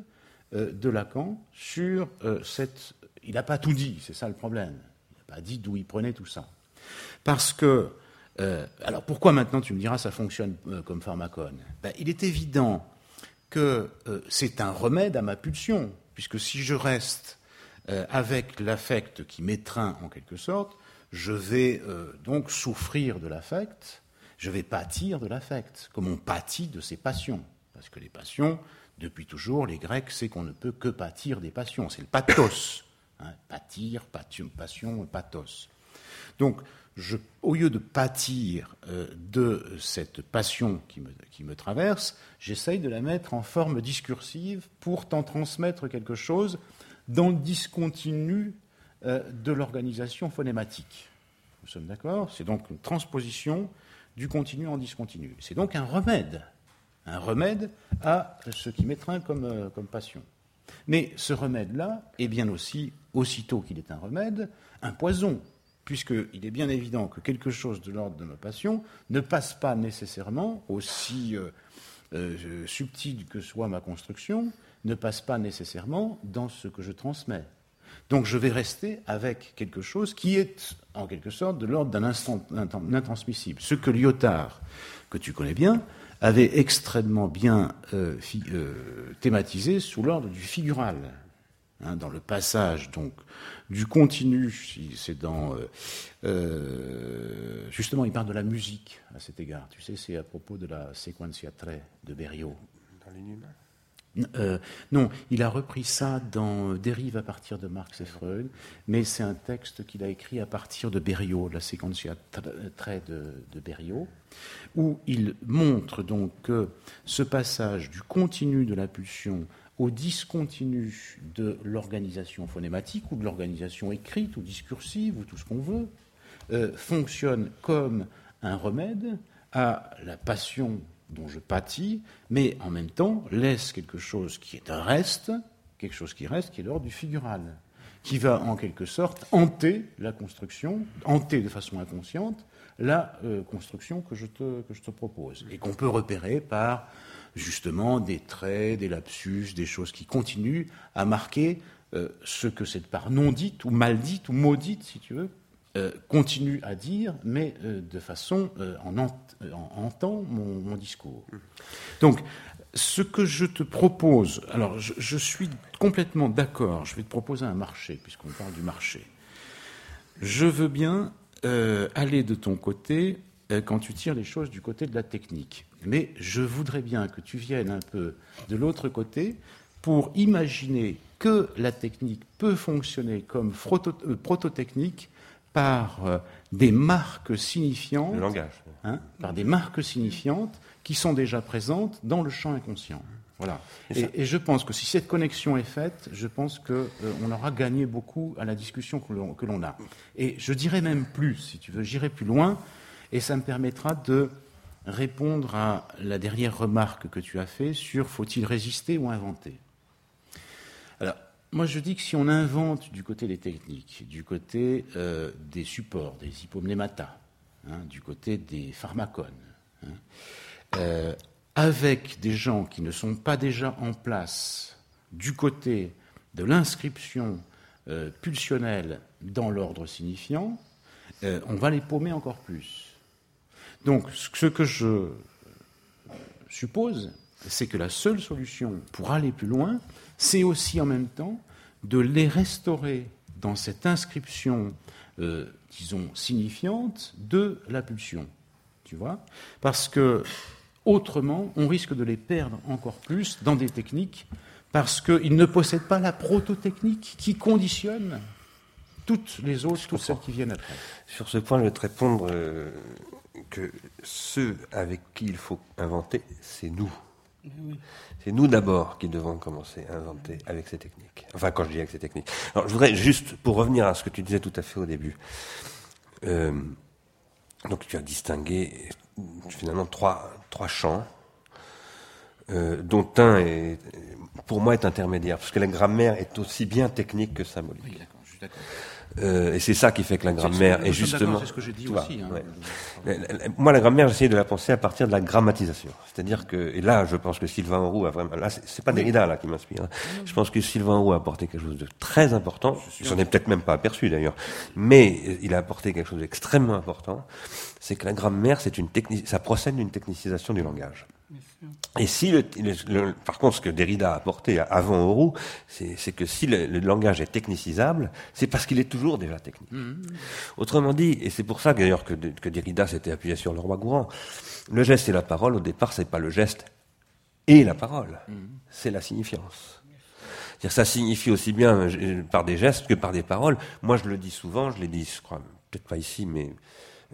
euh, de Lacan sur euh, cette... Il n'a pas tout dit, c'est ça le problème. Il n'a pas dit d'où il prenait tout ça. Parce que, euh, alors pourquoi maintenant tu me diras ça fonctionne comme pharmacone? Ben, Il est évident que euh, c'est un remède à ma pulsion, puisque si je reste avec l'affect qui m'étreint en quelque sorte, je vais donc souffrir de l'affect, je vais pâtir de l'affect, comme on pâtit de ses passions. Parce que les passions, depuis toujours, les Grecs, c'est qu'on ne peut que pâtir des passions. C'est le pathos. Hein, pâtir, passion, passion, pathos. Donc, au lieu de pâtir euh, de cette passion qui me, traverse, j'essaye de la mettre en forme discursive pour t'en transmettre quelque chose dans le discontinu euh, de l'organisation phonématique. Nous sommes d'accord? C'est donc une transposition du continu en discontinu. C'est donc un remède, un remède à ce qui m'étreint comme, euh, comme passion. Mais ce remède-là est bien aussi, aussitôt qu'il est un remède, un poison puisqu'il est bien évident que quelque chose de l'ordre de ma passion ne passe pas nécessairement, aussi euh, euh, subtil que soit ma construction, ne passe pas nécessairement dans ce que je transmets. Donc je vais rester avec quelque chose qui est en quelque sorte de l'ordre d'un instant intransmissible. Ce que Lyotard, que tu connais bien, avait extrêmement bien euh, thématisé sous l'ordre du figural. Hein, dans le passage donc du continu, c'est dans justement il parle de la musique à cet égard. Tu sais, c'est à propos de la sequencia 3 de Berriot. Dans l'inhumain euh, non, il a repris ça dans Dérive à partir de Marx et Freud, mais c'est un texte qu'il a écrit à partir de Berriot, la séquence trait de, de Berriot, où il montre donc que ce passage du continu de la pulsion au discontinu de l'organisation phonématique ou de l'organisation écrite ou discursive ou tout ce qu'on veut, euh, fonctionne comme un remède à la passion dont je pâtis, mais en même temps laisse quelque chose qui est un reste, quelque chose qui reste, qui est l'ordre du figural, qui va en quelque sorte hanter la construction, hanter de façon inconsciente la euh, construction que je, te, que je te propose, et qu'on peut repérer par justement des traits, des lapsus, des choses qui continuent à marquer euh, ce que cette part non dite ou mal dite ou maudite, si tu veux, euh, continue à dire, mais euh, de façon en, entend mon, discours. Donc, ce que je te propose, alors je, suis complètement d'accord, je vais te proposer un marché, puisqu'on parle du marché. Je veux bien aller de ton côté quand tu tires les choses du côté de la technique. Mais je voudrais bien que tu viennes un peu de l'autre côté pour imaginer que la technique peut fonctionner comme prototechnique par euh, des marques signifiantes. Hein, par des marques signifiantes qui sont déjà présentes dans le champ inconscient. Voilà. Et, je pense que si cette connexion est faite, je pense qu'on euh, aura gagné beaucoup à la discussion que l'on a. Et je dirais même plus, si tu veux, j'irai plus loin, et ça me permettra de répondre à la dernière remarque que tu as faite sur faut-il résister ou inventer. Alors, moi, je dis que si on invente du côté des techniques, du côté euh, des supports, des hypomnématas, hein, du côté des pharmacones, hein, euh, avec des gens qui ne sont pas déjà en place du côté de l'inscription euh, pulsionnelle dans l'ordre signifiant, on va les paumer encore plus. Donc, ce que je suppose, c'est que la seule solution pour aller plus loin, c'est aussi en même temps de les restaurer dans cette inscription, euh, disons, signifiante de la pulsion. Tu vois? Parce que autrement, on risque de les perdre encore plus dans des techniques, parce qu'ils ne possèdent pas la prototechnique qui conditionne toutes les autres, toutes celles qui viennent après. Sur ce point, je vais te répondre euh, que ceux avec qui il faut inventer, c'est nous. C'est nous d'abord qui devons commencer à inventer avec ces techniques. Enfin, quand je dis avec ces techniques. Alors, je voudrais juste, pour revenir à ce que tu disais tout à fait au début, euh, donc tu as distingué finalement trois, trois champs, euh, dont un est, pour moi est intermédiaire, parce que la grammaire est aussi bien technique que symbolique. Oui, d'accord, je suis d'accord. Euh, et c'est ça qui fait que la grammaire est, justement. C'est ce que j'ai dit aussi. Hein. Moi, la grammaire, j'essaie de la penser à partir de la grammatisation. C'est-à-dire que, et là, je pense que Sylvain Roux a vraiment. Là, c'est pas Derrida là qui m'inspire. Hein. Je pense que Sylvain Roux a apporté quelque chose de très important. J'en ai peut-être même pas aperçu d'ailleurs, mais il a apporté quelque chose d'extrêmement important. C'est que la grammaire, c'est une technique, ça procède d'une technicisation du langage. Et si, le, par contre, ce que Derrida a apporté avant Auroux, c'est que si le, langage est technicisable, c'est parce qu'il est toujours déjà technique. Mmh. Autrement dit, et c'est pour ça d'ailleurs que, que, Derrida s'était appuyé sur le roi Gourand, le geste et la parole, au départ, c'est pas le geste et la parole, mmh. c'est la signifiance. C'est-à-dire, ça signifie aussi bien euh, par des gestes que par des paroles. Moi, je le dis souvent, je l'ai dit, je crois, peut-être pas ici, mais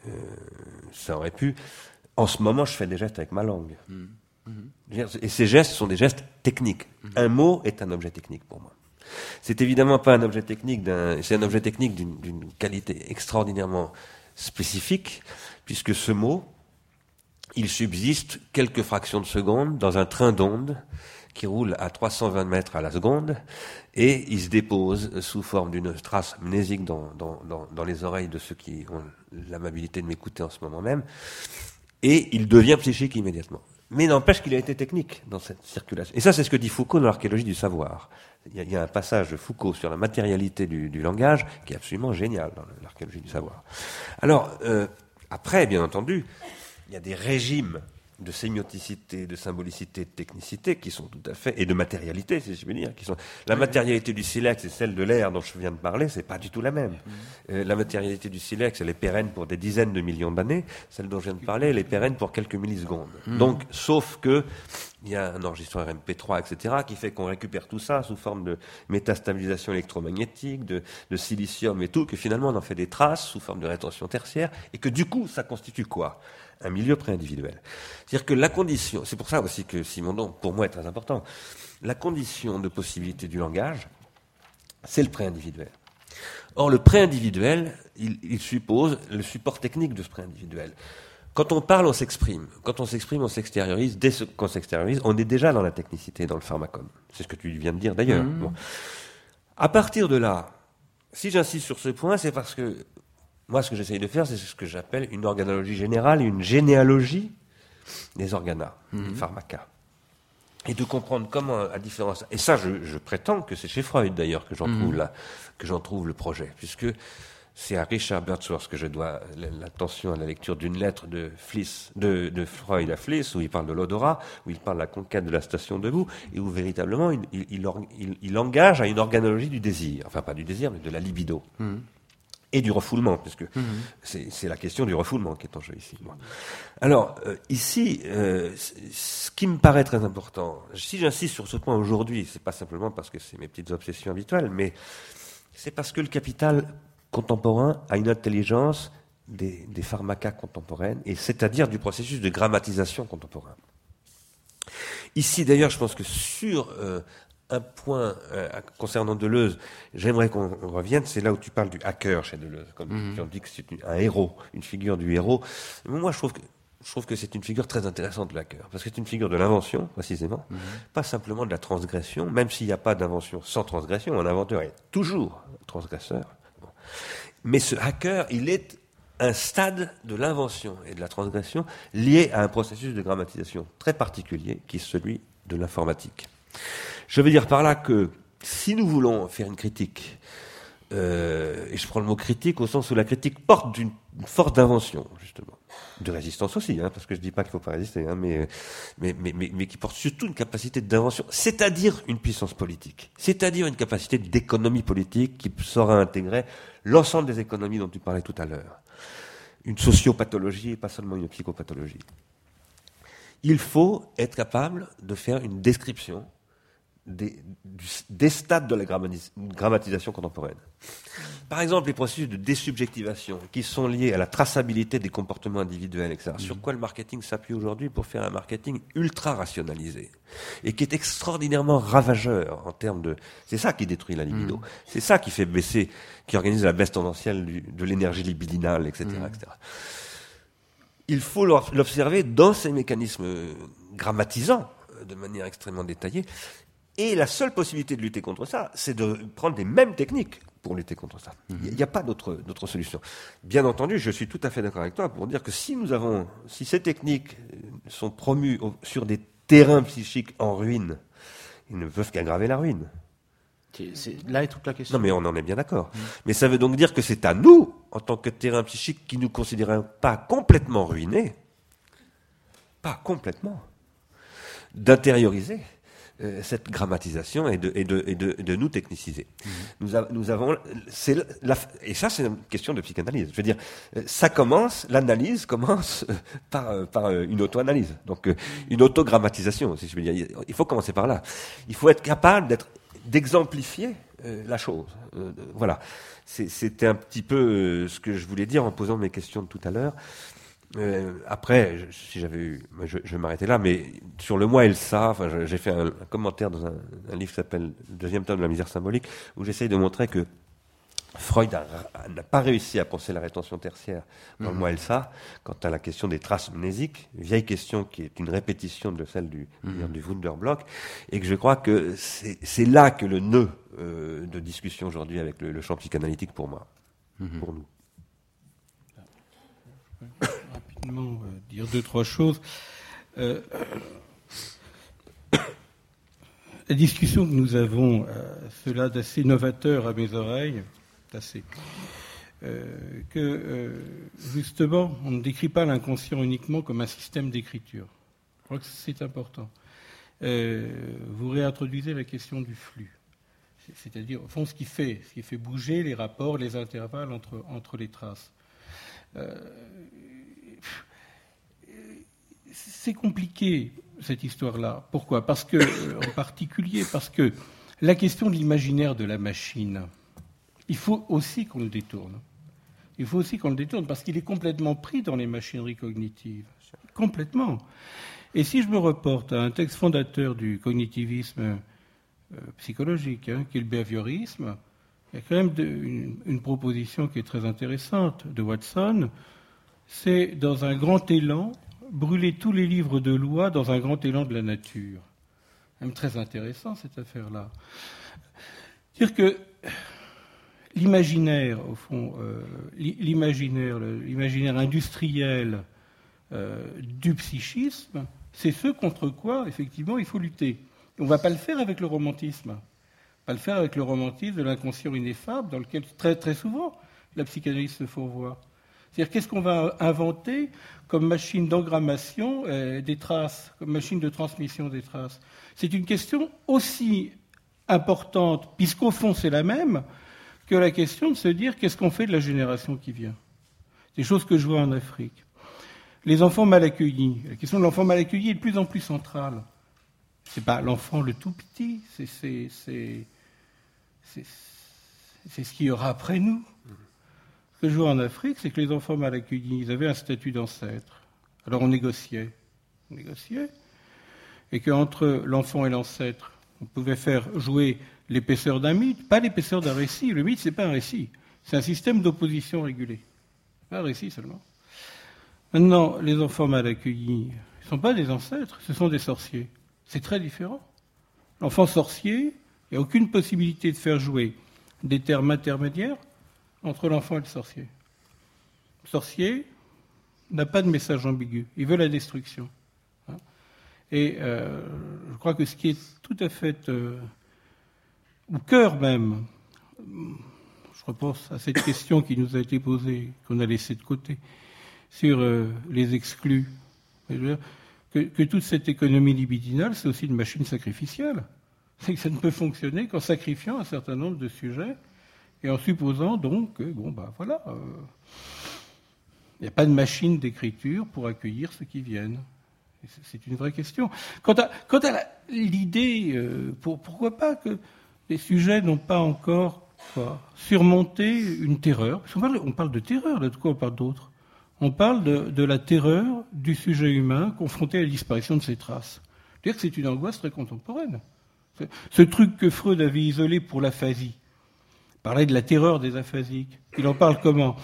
euh, ça aurait pu. En ce moment, je fais des gestes avec ma langue. Mmh. Et ces gestes sont des gestes techniques. Un mot est un objet technique pour moi. C'est évidemment pas un objet technique c'est un objet technique d'une qualité extraordinairement spécifique, puisque ce mot, il subsiste quelques fractions de seconde dans un train d'ondes qui roule à 320 mètres à la seconde et il se dépose sous forme d'une trace mnésique dans, dans les oreilles de ceux qui ont l'amabilité de m'écouter en ce moment même et il devient psychique immédiatement. Mais n'empêche qu'il a été technique dans cette circulation. Et ça, c'est ce que dit Foucault dans l'archéologie du savoir. Il y, a, un passage de Foucault sur la matérialité du, langage qui est absolument génial dans l'archéologie du savoir. Alors, euh, après, bien entendu, il y a des régimes de sémioticité, de symbolicité, de technicité, qui sont tout à fait, et de matérialité, si je veux dire, qui sont. La matérialité du silex et celle de l'air dont je viens de parler, c'est pas du tout la même. Mm. Euh, la matérialité du silex, elle est pérenne pour des dizaines de millions d'années. Celle dont je viens de parler, elle est pérenne pour quelques millisecondes. Mm. Donc, sauf que il y a un enregistreur MP3, etc., qui fait qu'on récupère tout ça sous forme de métastabilisation électromagnétique, de, de silicium et tout, que finalement on en fait des traces sous forme de rétention tertiaire, et que du coup, ça constitue quoi? Un milieu pré-individuel. C'est-à-dire que la condition, c'est pour ça aussi que Simondon, pour moi, est très important, la condition de possibilité du langage, c'est le pré-individuel. Or, le pré-individuel, il, suppose le support technique de ce pré-individuel. Quand on parle, on s'exprime. Quand on s'exprime, on s'extériorise. Dès qu'on s'extériorise, on est déjà dans la technicité, dans le pharmacone. C'est ce que tu viens de dire d'ailleurs. Mmh. À partir de là, si j'insiste sur ce point, c'est parce que moi, ce que j'essaye de faire, c'est ce que j'appelle une organologie générale, une généalogie des organas, des mhm. pharmacas. Et de comprendre comment, à différence. Et ça, je, prétends que c'est chez Freud, d'ailleurs, que j'en trouve mhm. là, que j'en trouve le projet, puisque c'est à Richard Birdsworth que je dois l'attention à la lecture d'une lettre de, Fliss, de, de, Freud à Fliss, où il parle de l'odorat, où il parle de la conquête de la station debout, et où véritablement il, il, il, engage à une organologie du désir, enfin pas du désir, mais de la libido. Mhm et du refoulement, puisque mhm. c'est la question du refoulement qui est en jeu ici. Alors, euh, ici, euh, ce qui me paraît très important, si j'insiste sur ce point aujourd'hui, c'est pas simplement parce que c'est mes petites obsessions habituelles, mais c'est parce que le capital contemporain a une intelligence des, des pharmacas contemporaines, et c'est-à-dire du processus de grammatisation contemporain. Ici, d'ailleurs, je pense que sur euh, un point euh, concernant Deleuze, j'aimerais qu'on revienne, c'est là où tu parles du hacker chez Deleuze, comme mhm. tu dit que c'est un héros, une figure du héros. moi, je trouve que je trouve que c'est une figure très intéressante, le hacker, parce que c'est une figure de l'invention, précisément, mhm. pas simplement de la transgression, même s'il n'y a pas d'invention sans transgression, un inventeur est toujours transgresseur. Mais ce hacker, il est un stade de l'invention et de la transgression lié à un processus de grammatisation très particulier, qui est celui de l'informatique. Je veux dire par là que si nous voulons faire une critique, euh, et je prends le mot critique au sens où la critique porte d'une forte invention, justement, de résistance aussi, hein, parce que je dis pas qu'il faut pas résister, hein, mais, mais, mais, mais, qui porte surtout une capacité d'invention, c'est-à-dire une puissance politique, c'est-à-dire une capacité d'économie politique qui saura intégrer l'ensemble des économies dont tu parlais tout à l'heure. Une sociopathologie et pas seulement une psychopathologie. Il faut être capable de faire une description des, des, stades de la grammatisation contemporaine. Par exemple, les processus de désubjectivation qui sont liés à la traçabilité des comportements individuels, etc. Sur quoi le marketing s'appuie aujourd'hui pour faire un marketing ultra rationalisé et qui est extraordinairement ravageur en termes de. C'est ça qui détruit la libido. Mm. C'est ça qui fait baisser, qui organise la baisse tendancielle de l'énergie libidinale, etc., mm. etc. Il faut l'observer dans ces mécanismes grammatisants de manière extrêmement détaillée et la seule possibilité de lutter contre ça, c'est de prendre les mêmes techniques pour lutter contre ça. Il n'y a, pas d'autre solution. Bien entendu, je suis tout à fait d'accord avec toi pour dire que si nous avons, si ces techniques sont promues sur des terrains psychiques en ruine, ils ne peuvent qu'aggraver la ruine. là est toute la question. Non, mais on en est bien d'accord. Mm. Mais ça veut donc dire que c'est à nous, en tant que terrain psychique, qui nous considérons pas complètement ruinés, pas complètement, d'intérioriser euh, cette grammatisation et de, et de, et de, nous techniciser. Mhm. Nous, nous, avons, la, et ça c'est une question de psychanalyse. Je veux dire, euh, ça commence, l'analyse commence <laughs> euh, par, par une auto-analyse, donc une auto-grammatisation, si je veux dire. Il faut commencer par là. Il faut être capable d'être, d'exemplifier la chose. voilà. C'était un petit peu ce que je voulais dire en posant mes questions de tout à l'heure. Euh, après, si j'avais eu, je, je vais m'arrêter là, mais sur le moi et le ça, enfin, j'ai fait un, commentaire dans un, un livre qui s'appelle Le deuxième tome de la misère symbolique, où j'essaye de montrer que Freud n'a pas réussi à penser la rétention tertiaire dans le mhm. moi et le ça quant à la question des traces mnésiques, vieille question qui est une répétition de celle du, du Wunderblock, et que je crois que c'est là que le nœud euh, de discussion aujourd'hui avec le, le, champ psychanalytique pour moi, mhm. pour nous. Euh, dire deux, trois choses. Euh, <coughs> la discussion que nous avons, euh, cela d'assez novateur à mes oreilles, assez, que justement, on ne décrit pas l'inconscient uniquement comme un système d'écriture. Je crois que c'est important. Vous réintroduisez la question du flux. C'est-à-dire, au fond, ce qui, fait, ce qui fait bouger les rapports, les intervalles entre, entre les traces. C'est compliqué, cette histoire-là. Pourquoi? Parce que, en particulier, parce que la question de l'imaginaire de la machine, il faut aussi qu'on le détourne. Il faut aussi qu'on le détourne parce qu'il est complètement pris dans les machineries cognitives. Complètement. Et si je me reporte à un texte fondateur du cognitivisme euh, psychologique, hein, qui est le behaviorisme, il y a quand même une, proposition qui est très intéressante de Watson. C'est dans un grand élan, brûler tous les livres de loi dans un grand élan de la nature. Même très intéressant cette affaire-là. Dire que l'imaginaire, au fond, euh, l'imaginaire, l'imaginaire industriel euh, du psychisme, c'est ce contre quoi, effectivement, il faut lutter. on ne va pas le faire avec le romantisme. Pas le faire avec le romantisme de l'inconscient ineffable, dans lequel très, très souvent la psychanalyse se fourvoie. C'est-à-dire, qu'est-ce qu'on va inventer comme machine d'engrammation euh, des traces, comme machine de transmission des traces? C'est une question aussi importante, puisqu'au fond c'est la même, que la question de se dire qu'est-ce qu'on fait de la génération qui vient? Des choses que je vois en Afrique. Les enfants mal accueillis. La question de l'enfant mal accueilli est de plus en plus centrale. C'est pas l'enfant le tout petit, c'est c'est ce qu'il y aura après nous. Ce que en Afrique, c'est que les enfants mal accueillis, ils avaient un statut d'ancêtre. Alors on négociait. On négociait. Et qu'entre l'enfant et l'ancêtre, on pouvait faire jouer l'épaisseur d'un mythe, pas l'épaisseur d'un récit. Le mythe, ce n'est pas un récit. C'est un système d'opposition régulé. Pas un récit seulement. Maintenant, les enfants mal accueillis, ils ne sont pas des ancêtres, ce sont des sorciers. C'est très différent. L'enfant sorcier, il n'y a aucune possibilité de faire jouer des termes intermédiaires entre l'enfant et le sorcier. Le sorcier n'a pas de message ambigu, il veut la destruction. Hein. Et euh, je crois que ce qui est tout à fait, euh, au cœur même, je repense à cette question qui nous a été posée, qu'on a laissée de côté, sur euh, les exclus. Que, que, toute cette économie libidinale, c'est aussi une machine sacrificielle c'est que ça ne peut fonctionner qu'en sacrifiant un certain nombre de sujets et en supposant donc que, bon, ben voilà, il euh, n'y a pas de machine d'écriture pour accueillir ceux qui viennent. C'est une vraie question. Quant à, l'idée, euh, pourquoi pas que les sujets n'ont pas encore surmonté une terreur? On parle de terreur, de quoi on parle d'autre? On parle de, de, la terreur du sujet humain confronté à la disparition de ses traces. C'est-à-dire que c'est une angoisse très contemporaine. Ce truc que Freud avait isolé pour l'aphasie, parlait de la terreur des aphasiques. Il en parle comment?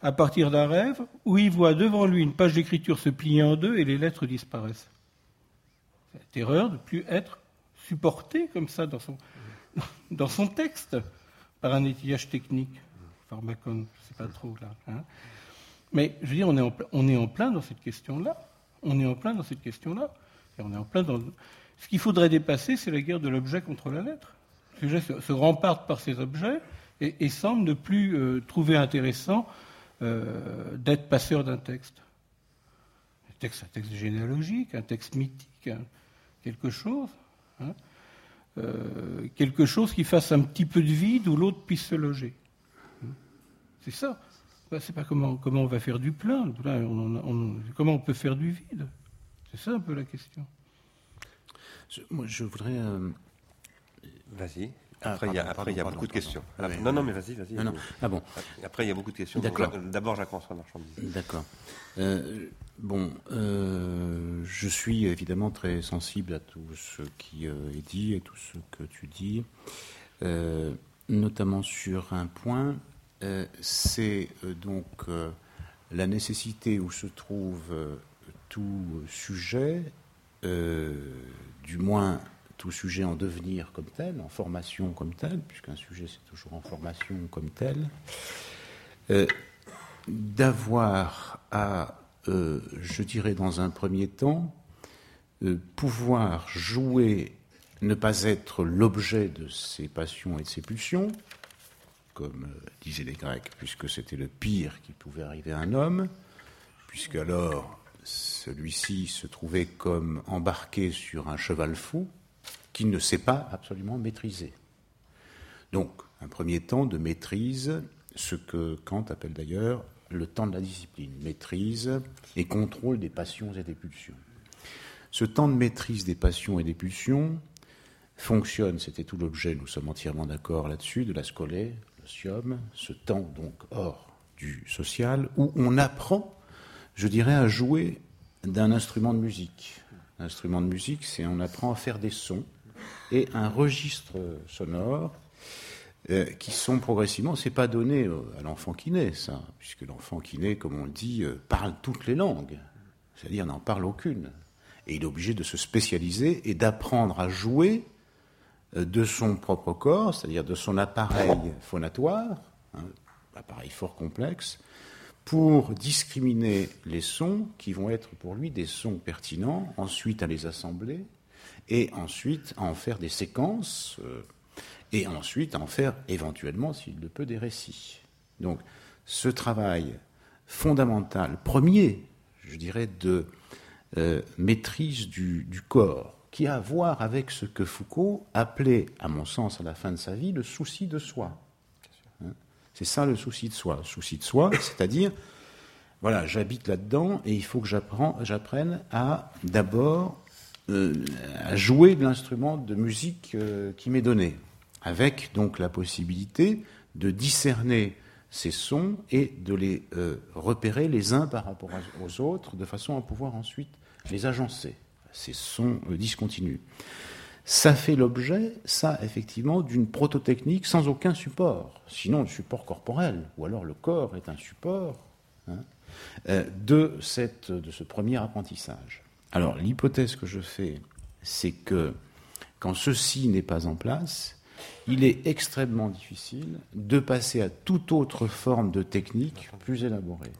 À partir d'un rêve où il voit devant lui une page d'écriture se plier en deux et les lettres disparaissent. La terreur de ne plus être supporté comme ça dans son, <laughs> dans son texte par un étillage technique. Pharmacon, je ne sais pas trop là. Hein. Mais je veux dire, on est en, on est en plein dans cette question-là. On est en plein dans cette question-là. On est en plein dans, ce qu'il faudrait dépasser, c'est la guerre de l'objet contre la lettre. Le sujet se, rempart par ces objets et, semble ne plus euh, trouver intéressant euh, d'être passeur d'un texte. Un texte, un texte généalogique, un texte mythique, quelque chose. Hein, euh, quelque chose qui fasse un petit peu de vide où l'autre puisse se loger. C'est ça. C'est pas comment, comment on va faire du plein. comment on peut faire du vide. C'est ça un peu la question. Je, moi, je voudrais. Vas-y. Ah, après, il y a, après, il y a beaucoup de questions. Ah, non, non, mais vas-y, vas-y. Non, non. Ah bon. Après, il y a beaucoup de questions. D'abord, Jacques François Marchandise. D'accord. Euh, bon, euh, je suis évidemment très sensible à tout ce qui euh, est dit et tout ce que tu dis, euh, notamment sur un point. C'est donc la nécessité où se trouve tout sujet du moins tout sujet en devenir comme tel, en formation comme tel, puisqu'un sujet c'est toujours en formation comme tel, euh, d'avoir à, euh, je dirais dans un premier temps, euh, pouvoir jouer, ne pas être l'objet de ses passions et de ses pulsions, comme disaient les Grecs, puisque c'était le pire qui pouvait arriver à un homme, puisque alors celui-ci se trouvait comme embarqué sur un cheval fou qu'il ne sait pas absolument maîtriser. Donc, un premier temps de maîtrise, ce que Kant appelle d'ailleurs le temps de la discipline, maîtrise et contrôle des passions et des pulsions. Ce temps de maîtrise des passions et des pulsions fonctionne, c'était tout l'objet, nous sommes entièrement d'accord là-dessus, de la scolée, le sium, ce temps donc hors du social, où on apprend, je dirais, à jouer d'un instrument de musique. L'instrument de musique, c'est on apprend à faire des sons et un registre sonore euh, qui sont progressivement, c'est pas donné euh, à l'enfant qui naît, ça, puisque l'enfant qui naît, comme on le dit, euh, parle toutes les langues, c'est-à-dire n'en parle aucune. Et il est obligé de se spécialiser et d'apprendre à jouer de son propre corps, c'est-à-dire de son appareil phonatoire, hein, appareil fort complexe, pour discriminer les sons qui vont être pour lui des sons pertinents, ensuite à les assembler, et ensuite à en faire des séquences, euh, et ensuite à en faire éventuellement, s'il le peut, des récits. Donc ce travail fondamental, premier, je dirais, de euh, maîtrise du, du corps, qui a à voir avec ce que Foucault appelait, à mon sens, à la fin de sa vie, le souci de soi. C'est ça le souci de soi. Le souci de soi, c'est-à-dire, voilà, j'habite là-dedans et il faut que j'apprenne à d'abord euh, jouer de l'instrument de musique euh, qui m'est donné, avec donc la possibilité de discerner ces sons et de les euh, repérer les uns par rapport aux autres, de façon à pouvoir ensuite les agencer ces sons discontinus. Ça fait l'objet, ça, effectivement, d'une prototechnique sans aucun support, sinon le support corporel, ou alors le corps est un support hein, euh, de, cette, de ce premier apprentissage. Alors, l'hypothèse que je fais, c'est que quand ceci n'est pas en place, il est extrêmement difficile de passer à toute autre forme de technique plus élaborée.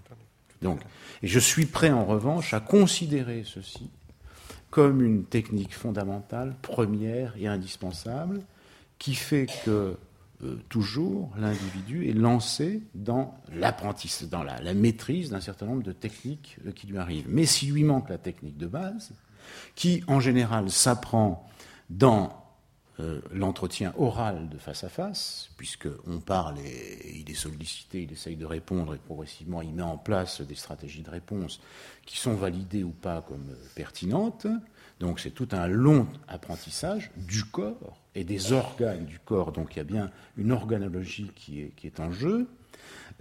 Donc, et je suis prêt en revanche à considérer ceci comme une technique fondamentale, première et indispensable, qui fait que euh, toujours l'individu est lancé dans l'apprentissage, dans la, maîtrise d'un certain nombre de techniques euh, qui lui arrivent. Mais s'il lui manque la technique de base, qui en général s'apprend dans euh, l'entretien oral de face à face, puisqu'on parle et il est sollicité, il essaye de répondre et progressivement il met en place des stratégies de réponse qui sont validées ou pas comme pertinentes. Donc c'est tout un long apprentissage du corps et des organes du corps. Donc il y a bien une organologie qui est, qui est en jeu.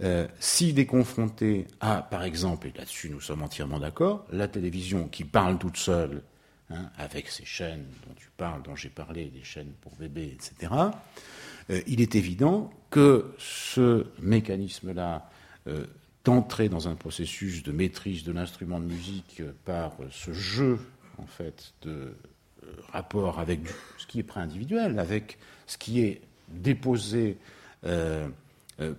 Euh, S'il est confronté à, par exemple, et là-dessus nous sommes entièrement d'accord, la télévision qui parle toute seule Hein, avec ces chaînes dont tu parles, dont j'ai parlé, des chaînes pour bébés, etc., euh, il est évident que ce mécanisme-là euh, d'entrer dans un processus de maîtrise de l'instrument de musique par ce jeu, en fait, de euh, rapport avec ce qui est pré-individuel, avec ce qui est déposé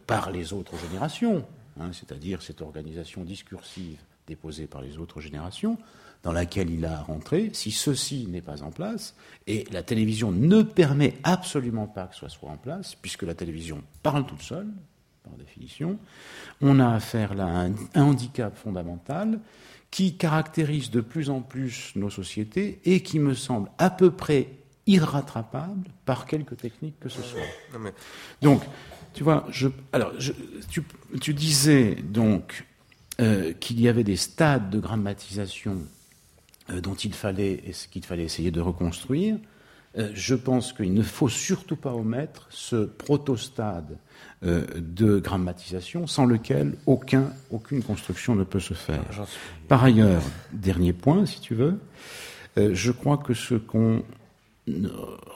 par les autres générations, hein, c'est-à-dire cette organisation discursive déposée par les autres générations, dans laquelle il a rentré, si ceci n'est pas en place, et la télévision ne permet absolument pas que ce soit en place, puisque la télévision parle toute seule, par définition, on a affaire là à un, handicap fondamental qui caractérise de plus en plus nos sociétés et qui me semble à peu près irrattrapable par quelque technique que ce soit. Donc, tu vois, je, alors, tu, disais donc euh, qu'il y avait des stades de grammatisation dont il fallait, qu'il fallait essayer de reconstruire. Euh, je pense qu'il ne faut surtout pas omettre ce protostade euh, de grammatisation sans lequel aucun, aucune construction ne peut se faire. Par ailleurs, dernier point, si tu veux, je crois que ce qu'on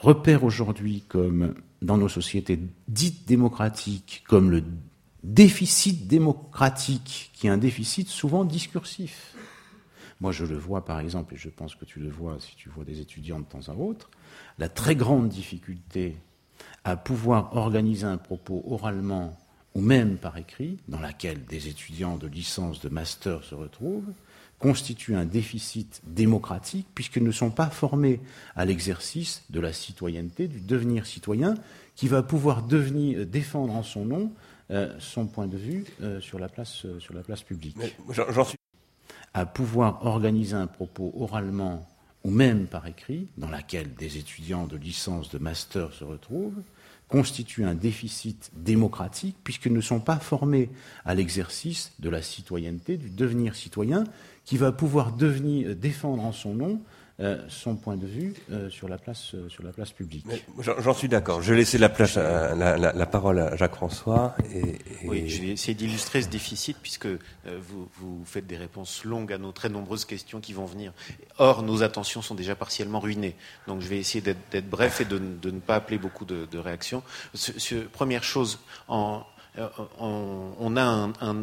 repère aujourd'hui comme dans nos sociétés dites démocratiques, comme le déficit démocratique, qui est un déficit souvent discursif. Moi, je le vois, par exemple, et je pense que tu le vois si tu vois des étudiants de temps à autre, la très grande difficulté à pouvoir organiser un propos oralement ou même par écrit, dans laquelle des étudiants de licence, de master se retrouvent, constitue un déficit démocratique puisqu'ils ne sont pas formés à l'exercice de la citoyenneté, du devenir citoyen, qui va pouvoir devenir, défendre en son nom euh, son point de vue euh, sur, la place, sur la place publique. À pouvoir organiser un propos oralement ou même par écrit, dans laquelle des étudiants de licence, de master se retrouvent, constitue un déficit démocratique puisqu'ils ne sont pas formés à l'exercice de la citoyenneté, du devenir citoyen, qui va pouvoir devenir, défendre en son nom son point de vue euh, sur, la place, euh, sur la place publique. J'en suis d'accord. Je vais laisser la, place la, la, parole à Jacques-François. Et, Oui, je vais essayer d'illustrer ce déficit puisque vous, vous, faites des réponses longues à nos très nombreuses questions qui vont venir. Or, nos attentions sont déjà partiellement ruinées. Donc, je vais essayer d'être bref et de, de, ne pas appeler beaucoup de, de réactions. première chose, en, on a un, un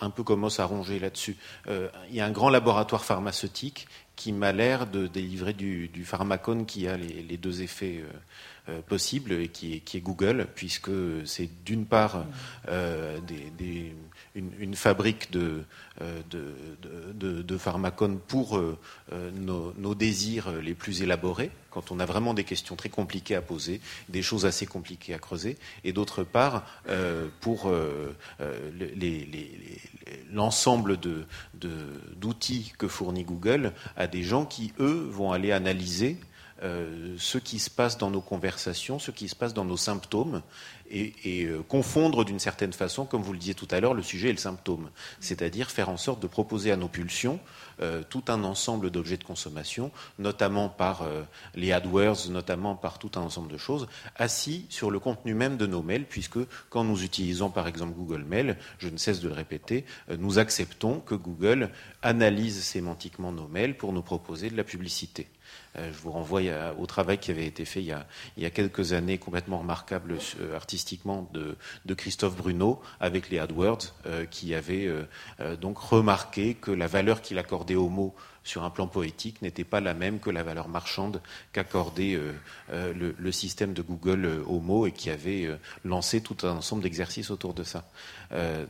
un peu comme os à ronger là-dessus. il y a un grand laboratoire pharmaceutique qui m'a l'air de délivrer du, pharmacone qui a les, deux effets euh, euh, possibles et qui est, Google, puisque c'est d'une part euh, une, fabrique de, de, pharmacone pour nos, nos, désirs les plus élaborés, quand on a vraiment des questions très compliquées à poser, des choses assez compliquées à creuser, et d'autre part pour l'ensemble de, d'outils que fournit Google à des gens qui, eux, vont aller analyser euh, ce qui se passe dans nos conversations, ce qui se passe dans nos symptômes, et, euh, confondre d'une certaine façon, comme vous le disiez tout à l'heure, le sujet et le symptôme. C'est-à-dire faire en sorte de proposer à nos pulsions euh, tout un ensemble d'objets de consommation, notamment par les AdWords, notamment par tout un ensemble de choses, assis sur le contenu même de nos mails, puisque quand nous utilisons par exemple Google Mail, je ne cesse de le répéter, nous acceptons que Google analyse sémantiquement nos mails pour nous proposer de la publicité. Euh, je vous renvoie au travail qui avait été fait il y a, quelques années, complètement remarquable euh, artistiquement, de, Christophe Bruno avec les AdWords, euh, qui avait donc remarqué que la valeur qu'il accordait aux mots sur un plan poétique n'était pas la même que la valeur marchande qu'accordait le, système de Google aux mots et qui avait lancé tout un ensemble d'exercices autour de ça.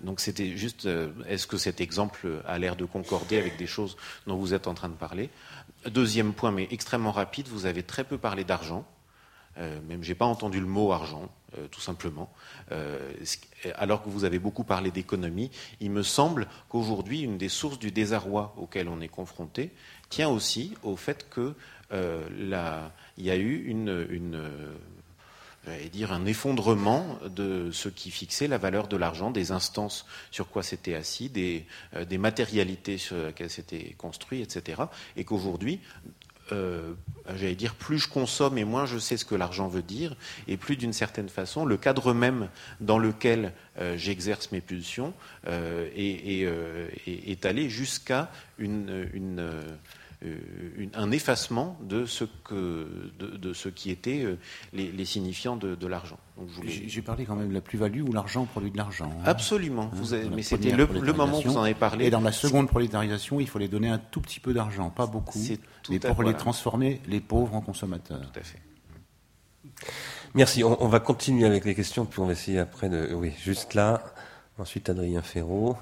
donc c'était juste, est-ce que cet exemple a l'air de concorder avec des choses dont vous êtes en train de parler? Deuxième point, mais extrêmement rapide, vous avez très peu parlé d'argent. Euh, même j'ai pas entendu le mot argent, euh, tout simplement. Euh, alors que vous avez beaucoup parlé d'économie, il me semble qu'aujourd'hui, une des sources du désarroi auquel on est confronté tient aussi au fait qu'il y a eu une et dire un effondrement de ce qui fixait la valeur de l'argent, des instances sur quoi c'était assis, des, euh, des matérialités sur lesquelles c'était construit, etc. Et qu'aujourd'hui, euh, j'allais dire, plus je consomme et moins je sais ce que l'argent veut dire, et plus d'une certaine façon, le cadre même dans lequel euh, j'exerce mes pulsions est, est, allé jusqu'à une, une euh, un effacement de ce, que, de, ce qui était euh, les, signifiants de, l'argent. J'ai parlé quand même de la plus-value où l'argent produit de l'argent. Hein. Absolument. Hein, vous mais c'était le, moment où vous en avez parlé. Et dans la seconde prolétarisation, il faut les donner un tout petit peu d'argent, pas beaucoup, mais pour les transformer, les pauvres, en consommateurs. Tout à fait. Merci. On, on, va continuer avec les questions, puis on va essayer après de. Oui, juste là. Ensuite, Adrien Ferraud.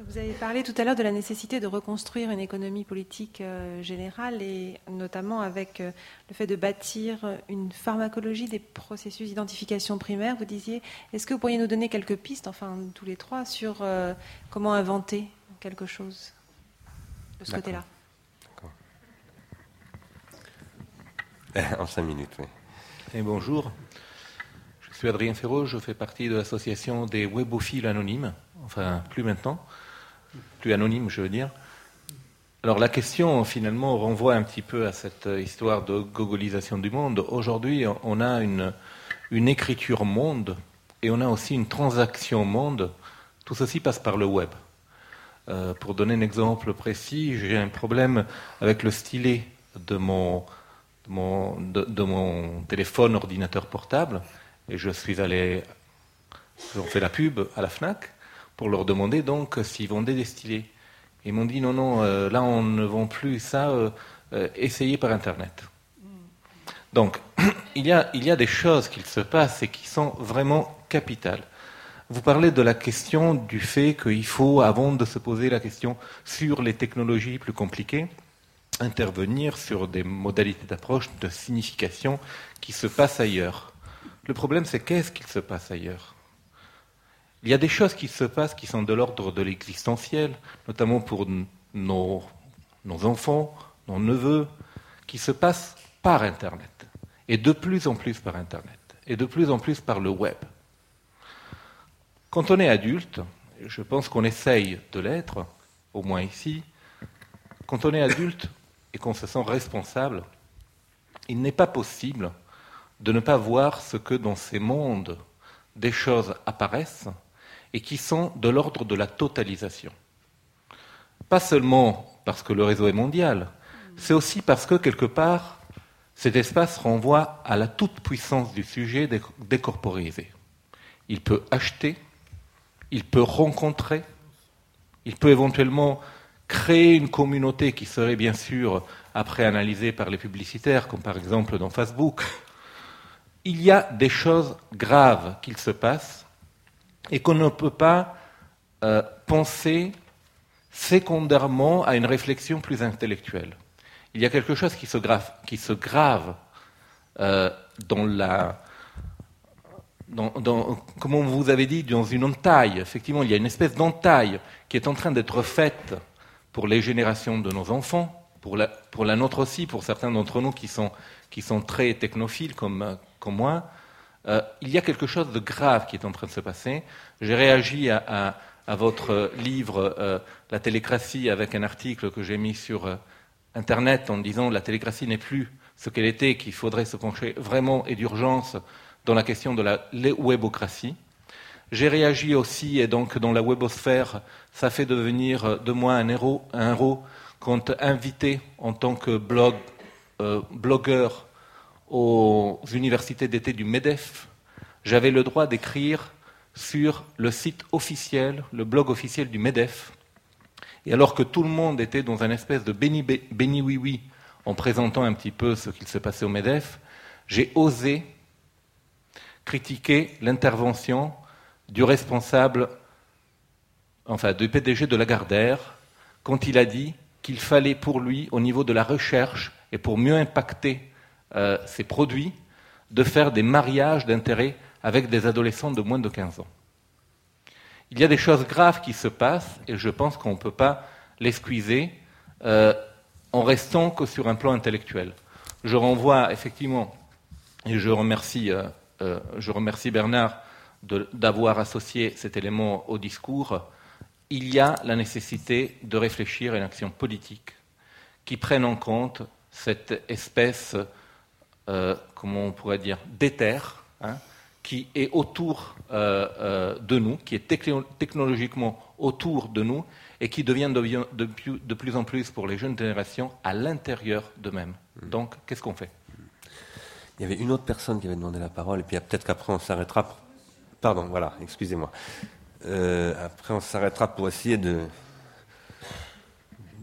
Vous avez parlé tout à l'heure de la nécessité de reconstruire une économie politique euh, générale et notamment avec euh, le fait de bâtir une pharmacologie des processus d'identification primaire. Vous disiez, est-ce que vous pourriez nous donner quelques pistes, enfin tous les trois, sur euh, comment inventer quelque chose de ce côté-là? <laughs> En cinq minutes, oui. Et bonjour. Je suis Adrien Ferraud, je fais partie de l'association des webophiles anonymes, enfin plus maintenant plus anonyme, je veux dire. Alors la question finalement renvoie un petit peu à cette histoire de gogolisation du monde. Aujourd'hui, on a une, écriture monde et on a aussi une transaction monde. Tout ceci passe par le web. Euh, pour donner un exemple précis, j'ai un problème avec le stylet de mon, de mon, de mon téléphone ordinateur portable et je suis allé, on fait la pub à la FNAC pour leur demander donc s'ils vendaient des stylés. Ils m'ont dit non, non, euh, là on ne vend plus ça, euh, euh, essayez par Internet. Donc, <clears throat> il y, a, il y a des choses qui se passent et qui sont vraiment capitales. Vous parlez de la question du fait qu'il faut, avant de se poser la question sur les technologies plus compliquées, intervenir sur des modalités d'approche, de signification qui se passent ailleurs. Le problème, c'est qu'est-ce qu'il se passe ailleurs? Il y a des choses qui se passent qui sont de l'ordre de l'existentiel, notamment pour nos, enfants, nos neveux, qui se passent par Internet, et de plus en plus par Internet, et de plus en plus par le web. Quand on est adulte, je pense qu'on essaye de l'être, au moins ici, quand on est adulte et qu'on se sent responsable, il n'est pas possible de ne pas voir ce que dans ces mondes des choses apparaissent et qui sont de l'ordre de la totalisation. Pas seulement parce que le réseau est mondial, c'est aussi parce que quelque part, cet espace renvoie à la toute-puissance du sujet décorporisé. Il peut acheter, il peut rencontrer, il peut éventuellement créer une communauté qui serait bien sûr après analysée par les publicitaires, comme par exemple dans Facebook. Il y a des choses graves qui se passent et qu'on ne peut pas euh, penser secondairement à une réflexion plus intellectuelle. Il y a quelque chose qui se grave, qui se grave euh, dans la, dans, comme vous avez dit, dans une entaille. Effectivement, il y a une espèce d'entaille qui est en train d'être faite pour les générations de nos enfants, pour la, nôtre aussi, pour certains d'entre nous qui sont, très technophiles comme moi. Euh, il y a quelque chose de grave qui est en train de se passer. J'ai réagi à, votre livre euh, La télécratie avec un article que j'ai mis sur euh, Internet en disant que la télécratie n'est plus ce qu'elle était, qu'il faudrait se pencher vraiment et d'urgence dans la question de la webocratie. J'ai réagi aussi, et donc dans la webosphère, ça fait devenir de moi un héros, un héros quand invité en tant que blog, blogueur aux universités d'été du MEDEF, j'avais le droit d'écrire sur le site officiel, le blog officiel du MEDEF. Et alors que tout le monde était dans un espèce de béni-oui-oui en présentant un petit peu ce qu'il se passait au MEDEF, j'ai osé critiquer l'intervention du responsable, enfin du PDG de Lagardère, quand il a dit qu'il fallait pour lui, au niveau de la recherche et pour mieux impacter euh, ses produits, de faire des mariages d'intérêt avec des adolescents de moins de 15 ans. Il y a des choses graves qui se passent et je pense qu'on ne peut pas l'escuiser euh, en restant que sur un plan intellectuel. Je renvoie effectivement, et je remercie euh, euh, je remercie Bernard d'avoir associé cet élément au discours, il y a la nécessité de réfléchir à une action politique qui prenne en compte cette espèce, euh, comment on pourrait dire, d'éther, hein, qui est autour euh, de nous, qui est technologiquement autour de nous et qui devient de, de plus en plus pour les jeunes générations à l'intérieur d'eux-mêmes. Donc, qu'est-ce qu'on fait? Il y avait une autre personne qui avait demandé la parole, et puis peut-être qu'après on s'arrêtera. Pardon, voilà, excusez-moi. Euh, après on s'arrêtera pour essayer de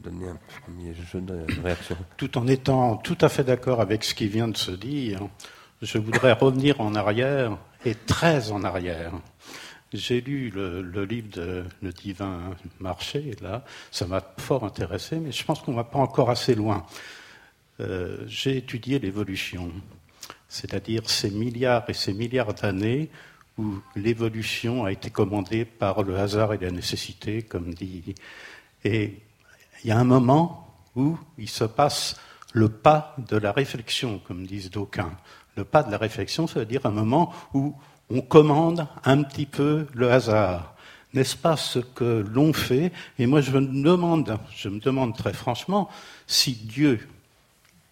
donner un premier jeu de réaction. Tout en étant tout à fait d'accord avec ce qui vient de se dire, je voudrais revenir en arrière, et très en arrière. J'ai lu le, livre de Le Divin Marché, là, ça m'a fort intéressé, mais je pense qu'on ne va pas encore assez loin. Euh, j'ai étudié l'évolution c'est-à-dire ces milliards et ces milliards d'années où l'évolution a été commandée par le hasard et la nécessité, comme dit. Et il y a un moment où il se passe le pas de la réflexion, comme disent d'aucuns. Le pas de la réflexion, ça veut dire un moment où on commande un petit peu le hasard. N'est-ce pas ce que l'on fait? Et moi, je me demande, je me demande très franchement, si Dieu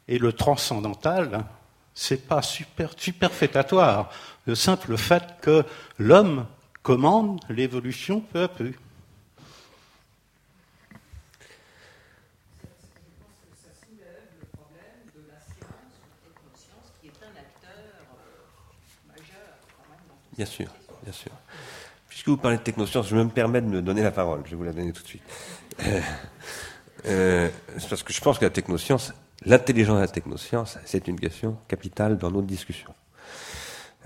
est le transcendantal, c'est pas super, superfétatoire. Le simple fait que l'homme commande l'évolution peu à peu. Bien sûr, bien sûr. Puisque vous parlez de technosciences, je me permets de me donner la parole. Je vais vous la donner tout de suite. Euh, euh, c'est parce que je pense que la technoscience L'intelligence de la technoscience, c'est une question capitale dans notre discussion.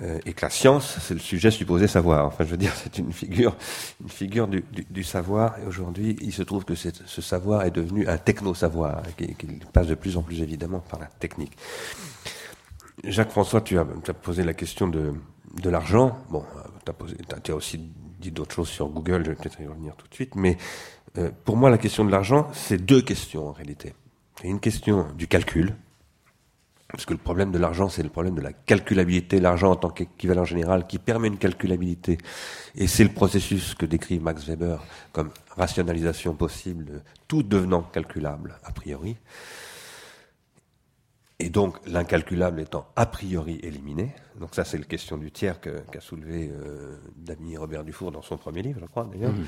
Euh, et que la science, c'est le sujet supposé savoir. Enfin, je veux dire, c'est une figure, une figure du savoir. Et aujourd'hui, il se trouve que ce savoir est devenu un techno-savoir, qui, qui, passe de plus en plus évidemment par la technique. Jacques François, tu as, posé la question de, l'argent. Bon, tu as, posé, as, as aussi dit d'autres choses sur Google, je vais peut-être y revenir tout de suite, mais euh, pour moi, la question de l'argent, c'est deux questions en réalité. C'est une question du calcul, parce que le problème de l'argent, c'est le problème de la calculabilité, l'argent en tant qu'équivalent général qui permet une calculabilité. Et c'est le processus que décrit Max Weber comme rationalisation possible, tout devenant calculable a priori. Et donc l'incalculable étant a priori éliminé. Donc ça, c'est la question du tiers qu'a soulevé euh, Dami Robert Dufour dans son premier livre, je crois d'ailleurs. Mmh.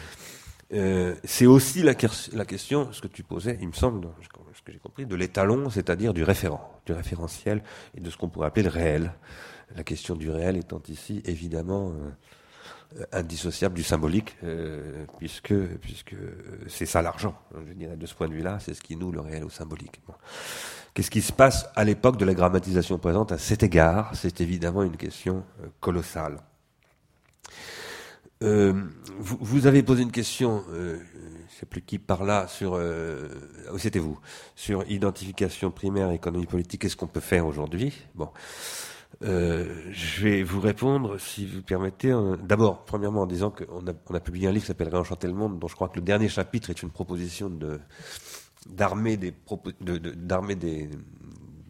Euh, c'est aussi la, la, question, ce que tu posais, il me semble, ce que j'ai compris, de l'étalon, c'est-à-dire du référent, du référentiel et de ce qu'on pourrait appeler le réel. La question du réel étant ici évidemment euh, indissociable du symbolique, euh, puisque, puisque c'est ça l'argent. Je dirais de ce point de vue-là, c'est ce qui noue le réel au symbolique. Qu'est-ce qui se passe à l'époque de la grammatisation présente à cet égard? C'est évidemment une question colossale. Euh, vous, vous, avez posé une question, euh, je ne sais plus qui par là, sur, euh, oh, c'était vous, sur identification primaire, économie politique, qu'est-ce qu'on peut faire aujourd'hui? Bon, euh, je vais vous répondre, si vous permettez, d'abord, premièrement, en disant qu'on a, on a publié un livre qui s'appelle Réenchanter le monde, dont je crois que le dernier chapitre est une proposition de d'armer des, de, des,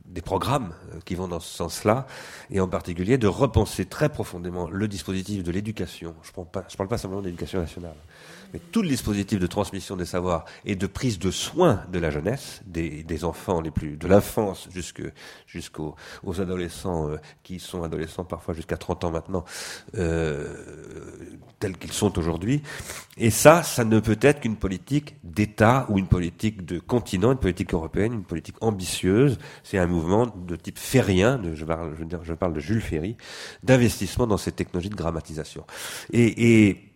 des programmes euh, qui vont dans ce sens-là, et en particulier de repenser très profondément le dispositif de l'éducation. Je ne parle pas simplement d'éducation nationale, mais tout le dispositif de transmission des savoirs et de prise de soins de la jeunesse, des, des enfants les plus, de l'enfance jusqu'aux aux adolescents euh, qui sont adolescents parfois jusqu'à 30 ans maintenant, euh, tels qu'ils sont aujourd'hui. Et ça, ça ne peut être qu'une politique d'État ou une politique de continent, une politique européenne, une politique ambitieuse. C'est un mouvement de type ferrien, de, je, parle, je, je parle de Jules Ferry, d'investissement dans ces technologies de grammatisation. Et, et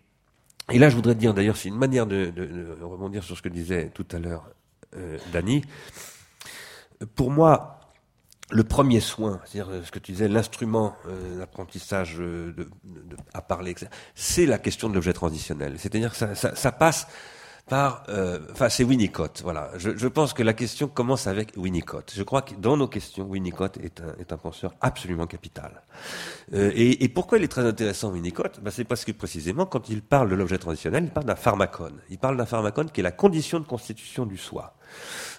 et là, je voudrais dire, d'ailleurs, c'est une manière de, de, de, rebondir sur ce que disait tout à l'heure euh, Dany. Pour moi, le premier soin, c'est-à-dire euh, ce que tu disais, l'instrument euh, d'apprentissage euh, de, à parler, c'est la question de l'objet transitionnel. C'est-à-dire que ça, ça, ça passe par, euh, enfin c'est Winnicott. Voilà, je, je, pense que la question commence avec Winnicott. Je crois que dans nos questions, Winnicott est un, est un penseur absolument capital. Euh, et, et, pourquoi il est très intéressant Winnicott? Ben, C'est parce que précisément quand il parle de l'objet transitionnel, il parle d'un pharmacone. Il parle d'un pharmacone qui est la condition de constitution du soi.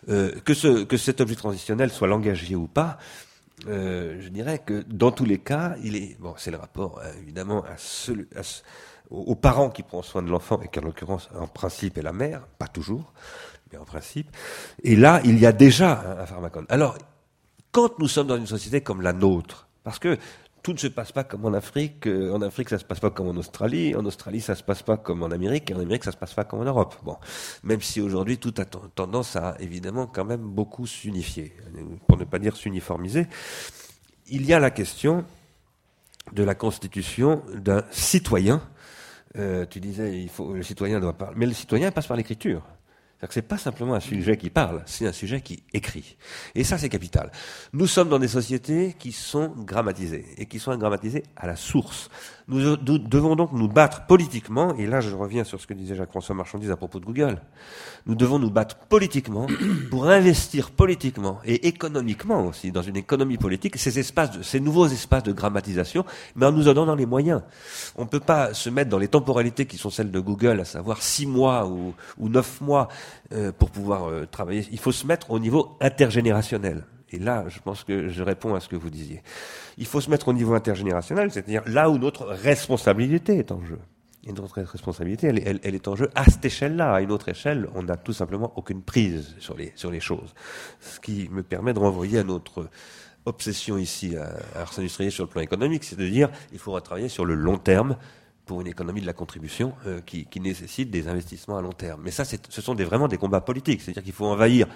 Euh, que, ce, que cet objet transitionnel soit langagier ou pas, euh, je dirais que dans tous les cas, il est bon. C'est le rapport évidemment à, à, ce, aux parents qui prend soin de l'enfant, et qui en l'occurrence, en principe, est la mère, pas toujours, mais en principe. Et là, il y a déjà un, un pharmacone. Alors, quand nous sommes dans une société comme la nôtre, parce que tout ne se passe pas comme en Afrique. Euh, en Afrique, ça se passe pas comme en Australie. En Australie, ça se passe pas comme en Amérique. Et en Amérique, ça se passe pas comme en Europe. Bon, même si aujourd'hui tout a tendance à évidemment quand même beaucoup s'unifier, pour ne pas dire s'uniformiser. Il y a la question de la constitution d'un citoyen euh, tu disais, il faut, le citoyen doit parler. Mais le citoyen passe par l'écriture. C'est-à-dire que c'est pas simplement un sujet qui parle, c'est un sujet qui écrit. Et ça, c'est capital. Nous sommes dans des sociétés qui sont grammatisées, et qui sont grammatisées à la source. Nous, devons donc nous battre politiquement, et là je reviens sur ce que disait Jacques-François Marchandise à propos de Google, nous devons nous battre politiquement <clears throat> pour investir politiquement et économiquement aussi dans une économie politique ces espaces, ces nouveaux espaces de grammatisation, mais en nous en donnant les moyens. On ne peut pas se mettre dans les temporalités qui sont celles de Google, à savoir six mois ou, ou neuf mois euh, pour pouvoir euh, travailler. Il faut se mettre au niveau intergénérationnel. Et là, je pense que je réponds à ce que vous disiez. Il faut se mettre au niveau intergénérationnel, c'est-à-dire là où notre responsabilité est en jeu. Et notre responsabilité, elle, elle, est en jeu à cette échelle-là. À une autre échelle, on n'a tout simplement aucune prise sur les, sur les choses. Ce qui me permet de renvoyer à notre obsession ici à, à Ars Industriel sur le plan économique, c'est de dire il faudra travailler sur le long terme pour une économie de la contribution euh, qui, nécessite des investissements à long terme. Mais ça, ce sont vraiment des combats politiques. C'est-à-dire qu'il faut envahir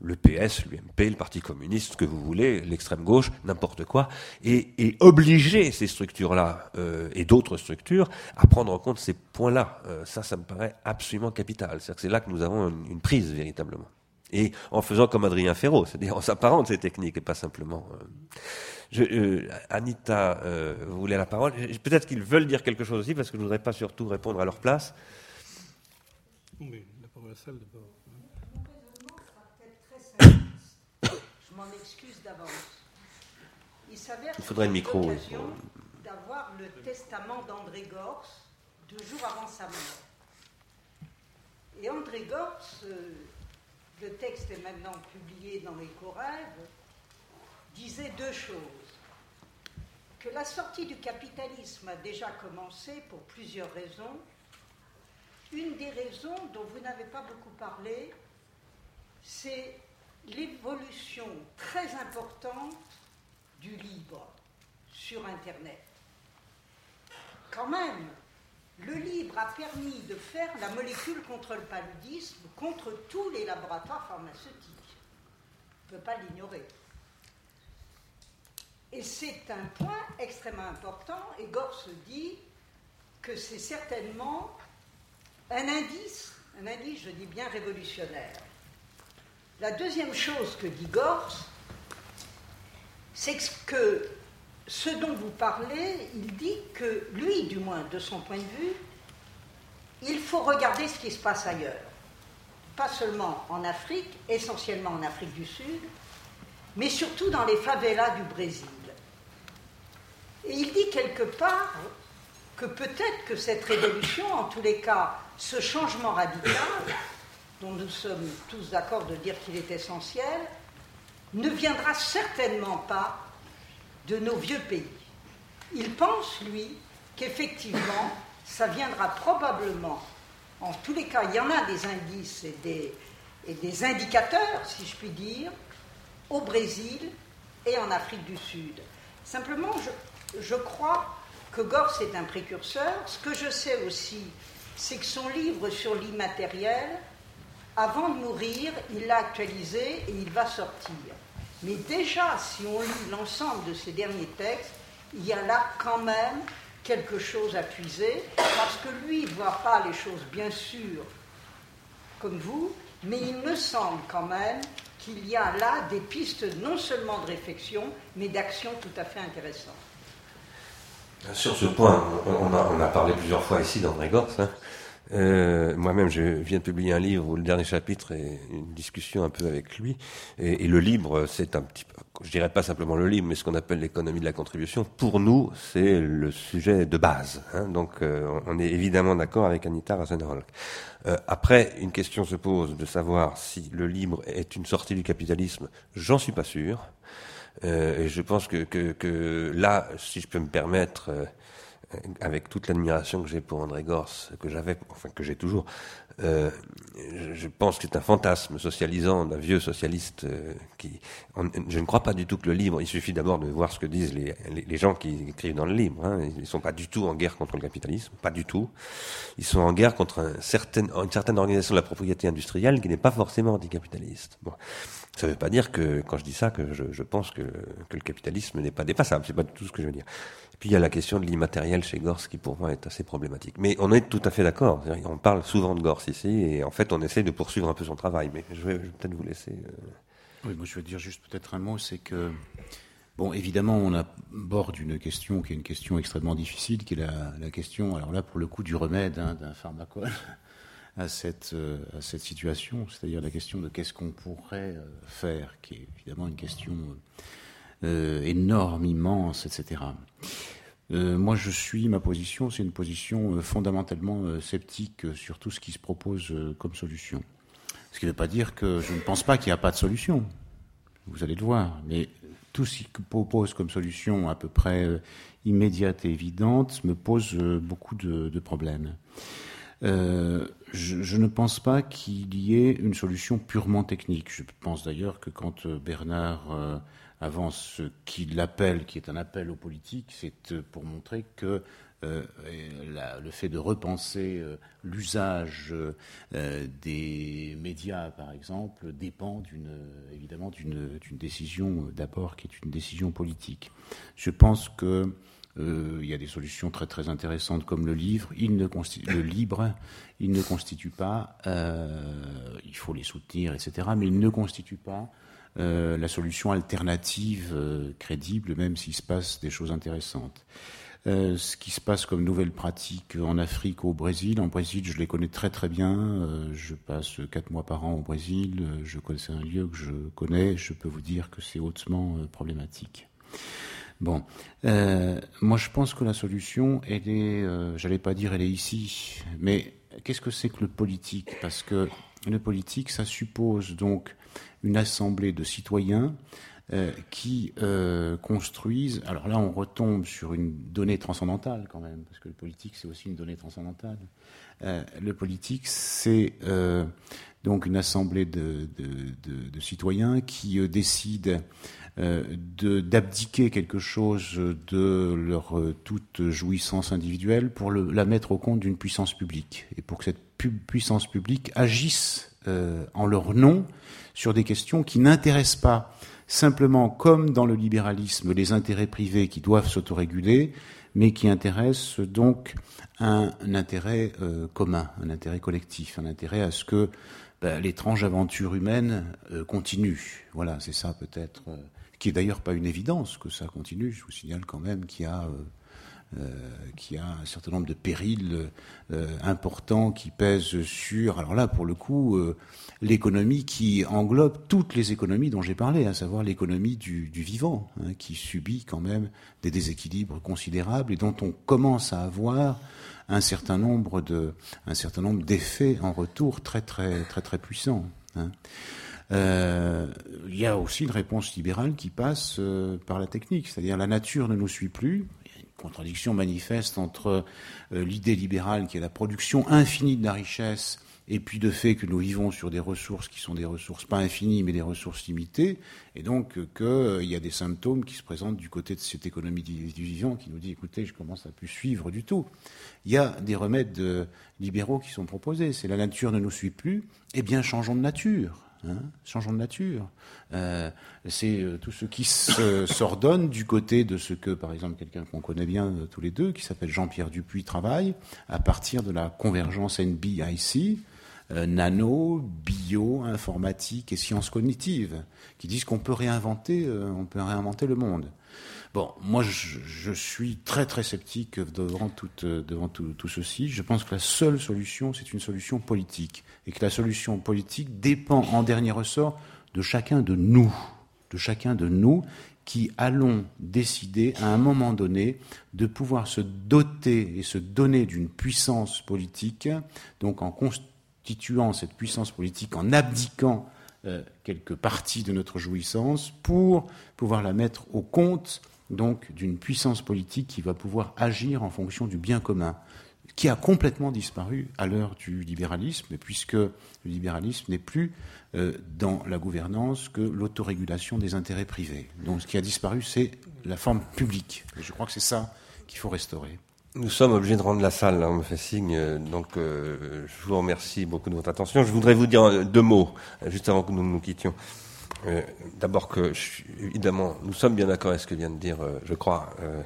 le PS, l'UMP, le Parti communiste, ce que vous voulez, l'extrême gauche, n'importe quoi, et, obliger ces structures-là euh, et d'autres structures à prendre en compte ces points-là. Euh, ça, ça me paraît absolument capital. C'est-à-dire que c'est là que nous avons une, prise véritablement. Et en faisant comme Adrien Ferraud, c'est-à-dire en s'apparant de ces techniques et pas simplement. Euh, je, euh, Anita euh, voulait la parole. Peut-être qu'ils veulent dire quelque chose aussi, parce que je ne voudrais pas surtout répondre à leur place. Oui, la parole à la salle d'abord. Je m'en excuse d'avance. Il s'avère Il faudrait le micro. d'avoir le testament d'André Gors deux jours avant sa mort. Et André Gors, euh, le texte est maintenant publié dans les Corrèves, disait deux choses. Que la sortie du capitalisme a déjà commencé pour plusieurs raisons. Une des raisons dont vous n'avez pas beaucoup parlé, c'est l'évolution très importante du libre sur Internet. Quand même, le libre a permis de faire la molécule contre le paludisme, contre tous les laboratoires pharmaceutiques. On ne peut pas l'ignorer. Et c'est un point extrêmement important, et Gore se dit que c'est certainement un indice, un indice, je dis bien révolutionnaire. La deuxième chose que dit Gors, c'est que ce dont vous parlez, il dit que lui, du moins de son point de vue, il faut regarder ce qui se passe ailleurs. Pas seulement en Afrique, essentiellement en Afrique du Sud, mais surtout dans les favelas du Brésil. Et il dit quelque part que peut-être que cette révolution, en tous les cas, ce changement radical, dont nous sommes tous d'accord de dire qu'il est essentiel, ne viendra certainement pas de nos vieux pays. Il pense, lui, qu'effectivement, ça viendra probablement, en tous les cas, il y en a des indices et des, indicateurs, si je puis dire, au Brésil et en Afrique du Sud. Simplement, je, je crois que Gors est un précurseur. Ce que je sais aussi, c'est que son livre sur l'immatériel, avant de mourir, il l'a actualisé et il va sortir. Mais déjà, si on lit l'ensemble de ces derniers textes, il y a là quand même quelque chose à puiser, parce que lui, ne voit pas les choses, bien sûr, comme vous, mais il me semble quand même qu'il y a là des pistes non seulement de réflexion, mais d'action tout à fait intéressantes. Sur ce point, on a, parlé plusieurs fois ici d'André Gors. Hein. Euh, Moi-même, je viens de publier un livre où le dernier chapitre est une discussion un peu avec lui. Et, le libre, c'est un petit peu, je dirais pas simplement le libre, mais ce qu'on appelle l'économie de la contribution. Pour nous, c'est le sujet de base. Hein. Donc, euh, on est évidemment d'accord avec Anita Rasenholk. Euh, après, une question se pose de savoir si le libre est une sortie du capitalisme. J'en suis pas sûr. Euh, et je pense que, que, que, là, si je peux me permettre, euh, avec toute l'admiration que j'ai pour André Gors, que j'avais, enfin que j'ai toujours, euh, je, pense que c'est un fantasme socialisant d'un vieux socialiste euh, qui. Je ne crois pas du tout que le livre. Il suffit d'abord de voir ce que disent les, les, gens qui écrivent dans le livre. Hein, ils ne sont pas du tout en guerre contre le capitalisme, pas du tout. Ils sont en guerre contre une certaine organisation de la propriété industrielle qui n'est pas forcément anticapitaliste. Bon. Ça ne veut pas dire que, quand je dis ça, que je, pense que, le capitalisme n'est pas dépassable. C'est pas du tout ce que je veux dire. Et puis il y a la question de l'immatériel chez Gors qui pour moi est assez problématique. Mais on est tout à fait d'accord. On parle souvent de Gors ici et en fait on essaie de poursuivre un peu son travail. Mais je vais, peut-être vous laisser. Euh... Oui, moi je veux dire juste peut-être un mot, c'est que bon, évidemment on aborde une question qui est une question extrêmement difficile, qui est la, question, alors là pour le coup du remède hein, d'un pharmacole à cette, euh, à cette situation, c'est-à-dire la question de qu'est-ce qu'on pourrait euh, faire, qui est évidemment une question euh, énorme, immense, etc. Moi, je suis, ma position, c'est une position fondamentalement sceptique sur tout ce qui se propose comme solution. Ce qui ne veut pas dire que je ne pense pas qu'il n'y a pas de solution. Vous allez le voir. Mais tout ce qui propose comme solution à peu près immédiate et évidente me pose beaucoup de, problèmes. Je, je, ne pense pas qu'il y ait une solution purement technique. Je pense d'ailleurs que quand Bernard euh, avance ce qu'il appelle, qui est un appel aux politiques, c'est pour montrer que euh, le fait de repenser euh, l'usage euh, des médias, par exemple, dépend évidemment d'une, d'une décision d'abord qui est une décision politique. Je pense que euh, il y a des solutions très très intéressantes comme le livre. Il ne le libre, il ne constitue pas, euh, il faut les soutenir, etc. Mais il ne constitue pas euh, la solution alternative crédible, même s'il se passe des choses intéressantes. Ce qui se passe comme nouvelle pratique en Afrique, au Brésil. En Brésil, je les connais très très bien. Je passe quatre mois par an au Brésil. Je connais un lieu que je connais. Je peux vous dire que c'est hautement problématique. Bon, euh, moi je pense que la solution, elle est, euh, j'allais pas dire elle est ici, mais qu'est-ce que c'est que le politique? Parce que le politique, ça suppose donc une assemblée de citoyens euh, qui construisent. Alors là, on retombe sur une donnée transcendantale quand même, parce que le politique, c'est aussi une donnée transcendantale. Le politique, c'est donc une assemblée de, citoyens qui décident d'abdiquer quelque chose de leur euh, toute jouissance individuelle pour le, la mettre au compte d'une puissance publique et pour que cette pu puissance publique agisse euh, en leur nom sur des questions qui n'intéressent pas simplement comme dans le libéralisme les intérêts privés qui doivent s'autoréguler, mais qui intéressent donc un, intérêt euh, commun, un intérêt collectif, un intérêt à ce que ben, l'étrange aventure humaine euh, continue. Voilà, c'est ça peut-être, euh, qui est d'ailleurs pas une évidence que ça continue. Je vous signale quand même qu'il y a euh, euh, un certain nombre de périls euh, importants qui pèsent sur, alors là, pour le coup, l'économie qui englobe toutes les économies dont j'ai parlé, à savoir l'économie du, vivant, hein, qui subit quand même des déséquilibres considérables et dont on commence à avoir un certain nombre certain nombre d'effets en retour très très très très puissants. Hein. Euh, il y a aussi une réponse libérale qui passe euh, par la technique, c'est-à-dire la nature ne nous suit plus, contradiction manifeste entre euh, l'idée libérale qui est la production infinie de la richesse et puis de fait que nous vivons sur des ressources qui sont des ressources pas infinies mais des ressources limitées. Et donc qu'il y a des symptômes qui se présentent du côté de cette économie du, vivant qui nous dit écoutez je commence à plus suivre du tout. Il y a des remèdes libéraux qui sont proposés, c'est la nature ne nous suit plus, eh bien changeons de nature. Hein, changeons de nature. Euh, c'est euh, tout ce qui <coughs> s'ordonne du côté de ce que, par exemple, quelqu'un qu'on connaît bien euh, tous les deux, qui s'appelle Jean-Pierre Dupuis, travaille à partir de la convergence NBIC, nano, bio, informatique et sciences cognitives, qui disent qu'on peut réinventer, euh, on peut réinventer le monde. Bon, moi, je, suis très très sceptique devant tout, devant tout, tout, ceci. Je pense que la seule solution, c'est une solution politique, et que la solution politique dépend en dernier ressort de chacun de nous, de chacun de nous qui allons décider à un moment donné de pouvoir se doter et se donner d'une puissance politique, donc en constituant cette puissance politique, en abdiquant euh, quelques parties de notre jouissance pour pouvoir la mettre au compte donc d'une puissance politique qui va pouvoir agir en fonction du bien commun, qui a complètement disparu à l'heure du libéralisme, puisque le libéralisme n'est plus euh, dans la gouvernance que l'autorégulation des intérêts privés. Donc ce qui a disparu, c'est la forme publique. Et je crois que c'est ça qu'il faut restaurer. Nous sommes obligés de rendre la salle, là, on me fait signe, donc euh, je vous remercie beaucoup de votre attention. Je voudrais vous dire deux mots, juste avant que nous nous quittions. Euh, D'abord que, je, évidemment, nous sommes bien d'accord avec ce que vient de dire, euh, je crois, euh,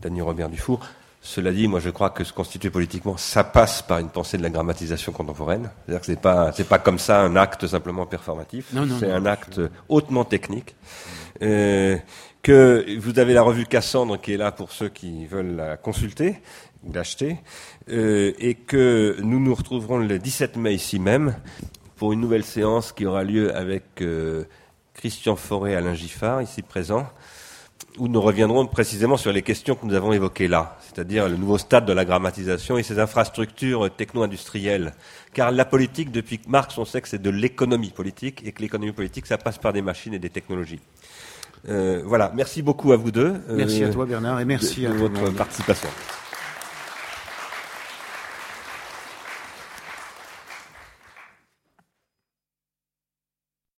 Daniel Robert Dufour. Cela dit, moi, je crois que se constituer politiquement, ça passe par une pensée de la grammatisation contemporaine. C'est-à-dire que c'est pas, c'est pas comme ça un acte simplement performatif. C'est un acte hautement technique. Euh, que vous avez la revue Cassandre qui est là pour ceux qui veulent la consulter, l'acheter, euh, et que nous nous retrouverons le 17 mai ici même pour une nouvelle séance qui aura lieu avec euh, Christian Forêt et Alain Giffard, ici présent, où nous reviendrons précisément sur les questions que nous avons évoquées là, c'est-à-dire le nouveau stade de la grammatisation et ses infrastructures techno-industrielles. Car la politique, depuis Marx, on sait que c'est de l'économie politique, et que l'économie politique, ça passe par des machines et des technologies. Euh, voilà, merci beaucoup à vous deux. Merci euh, à toi Bernard et merci de, de à votre participation.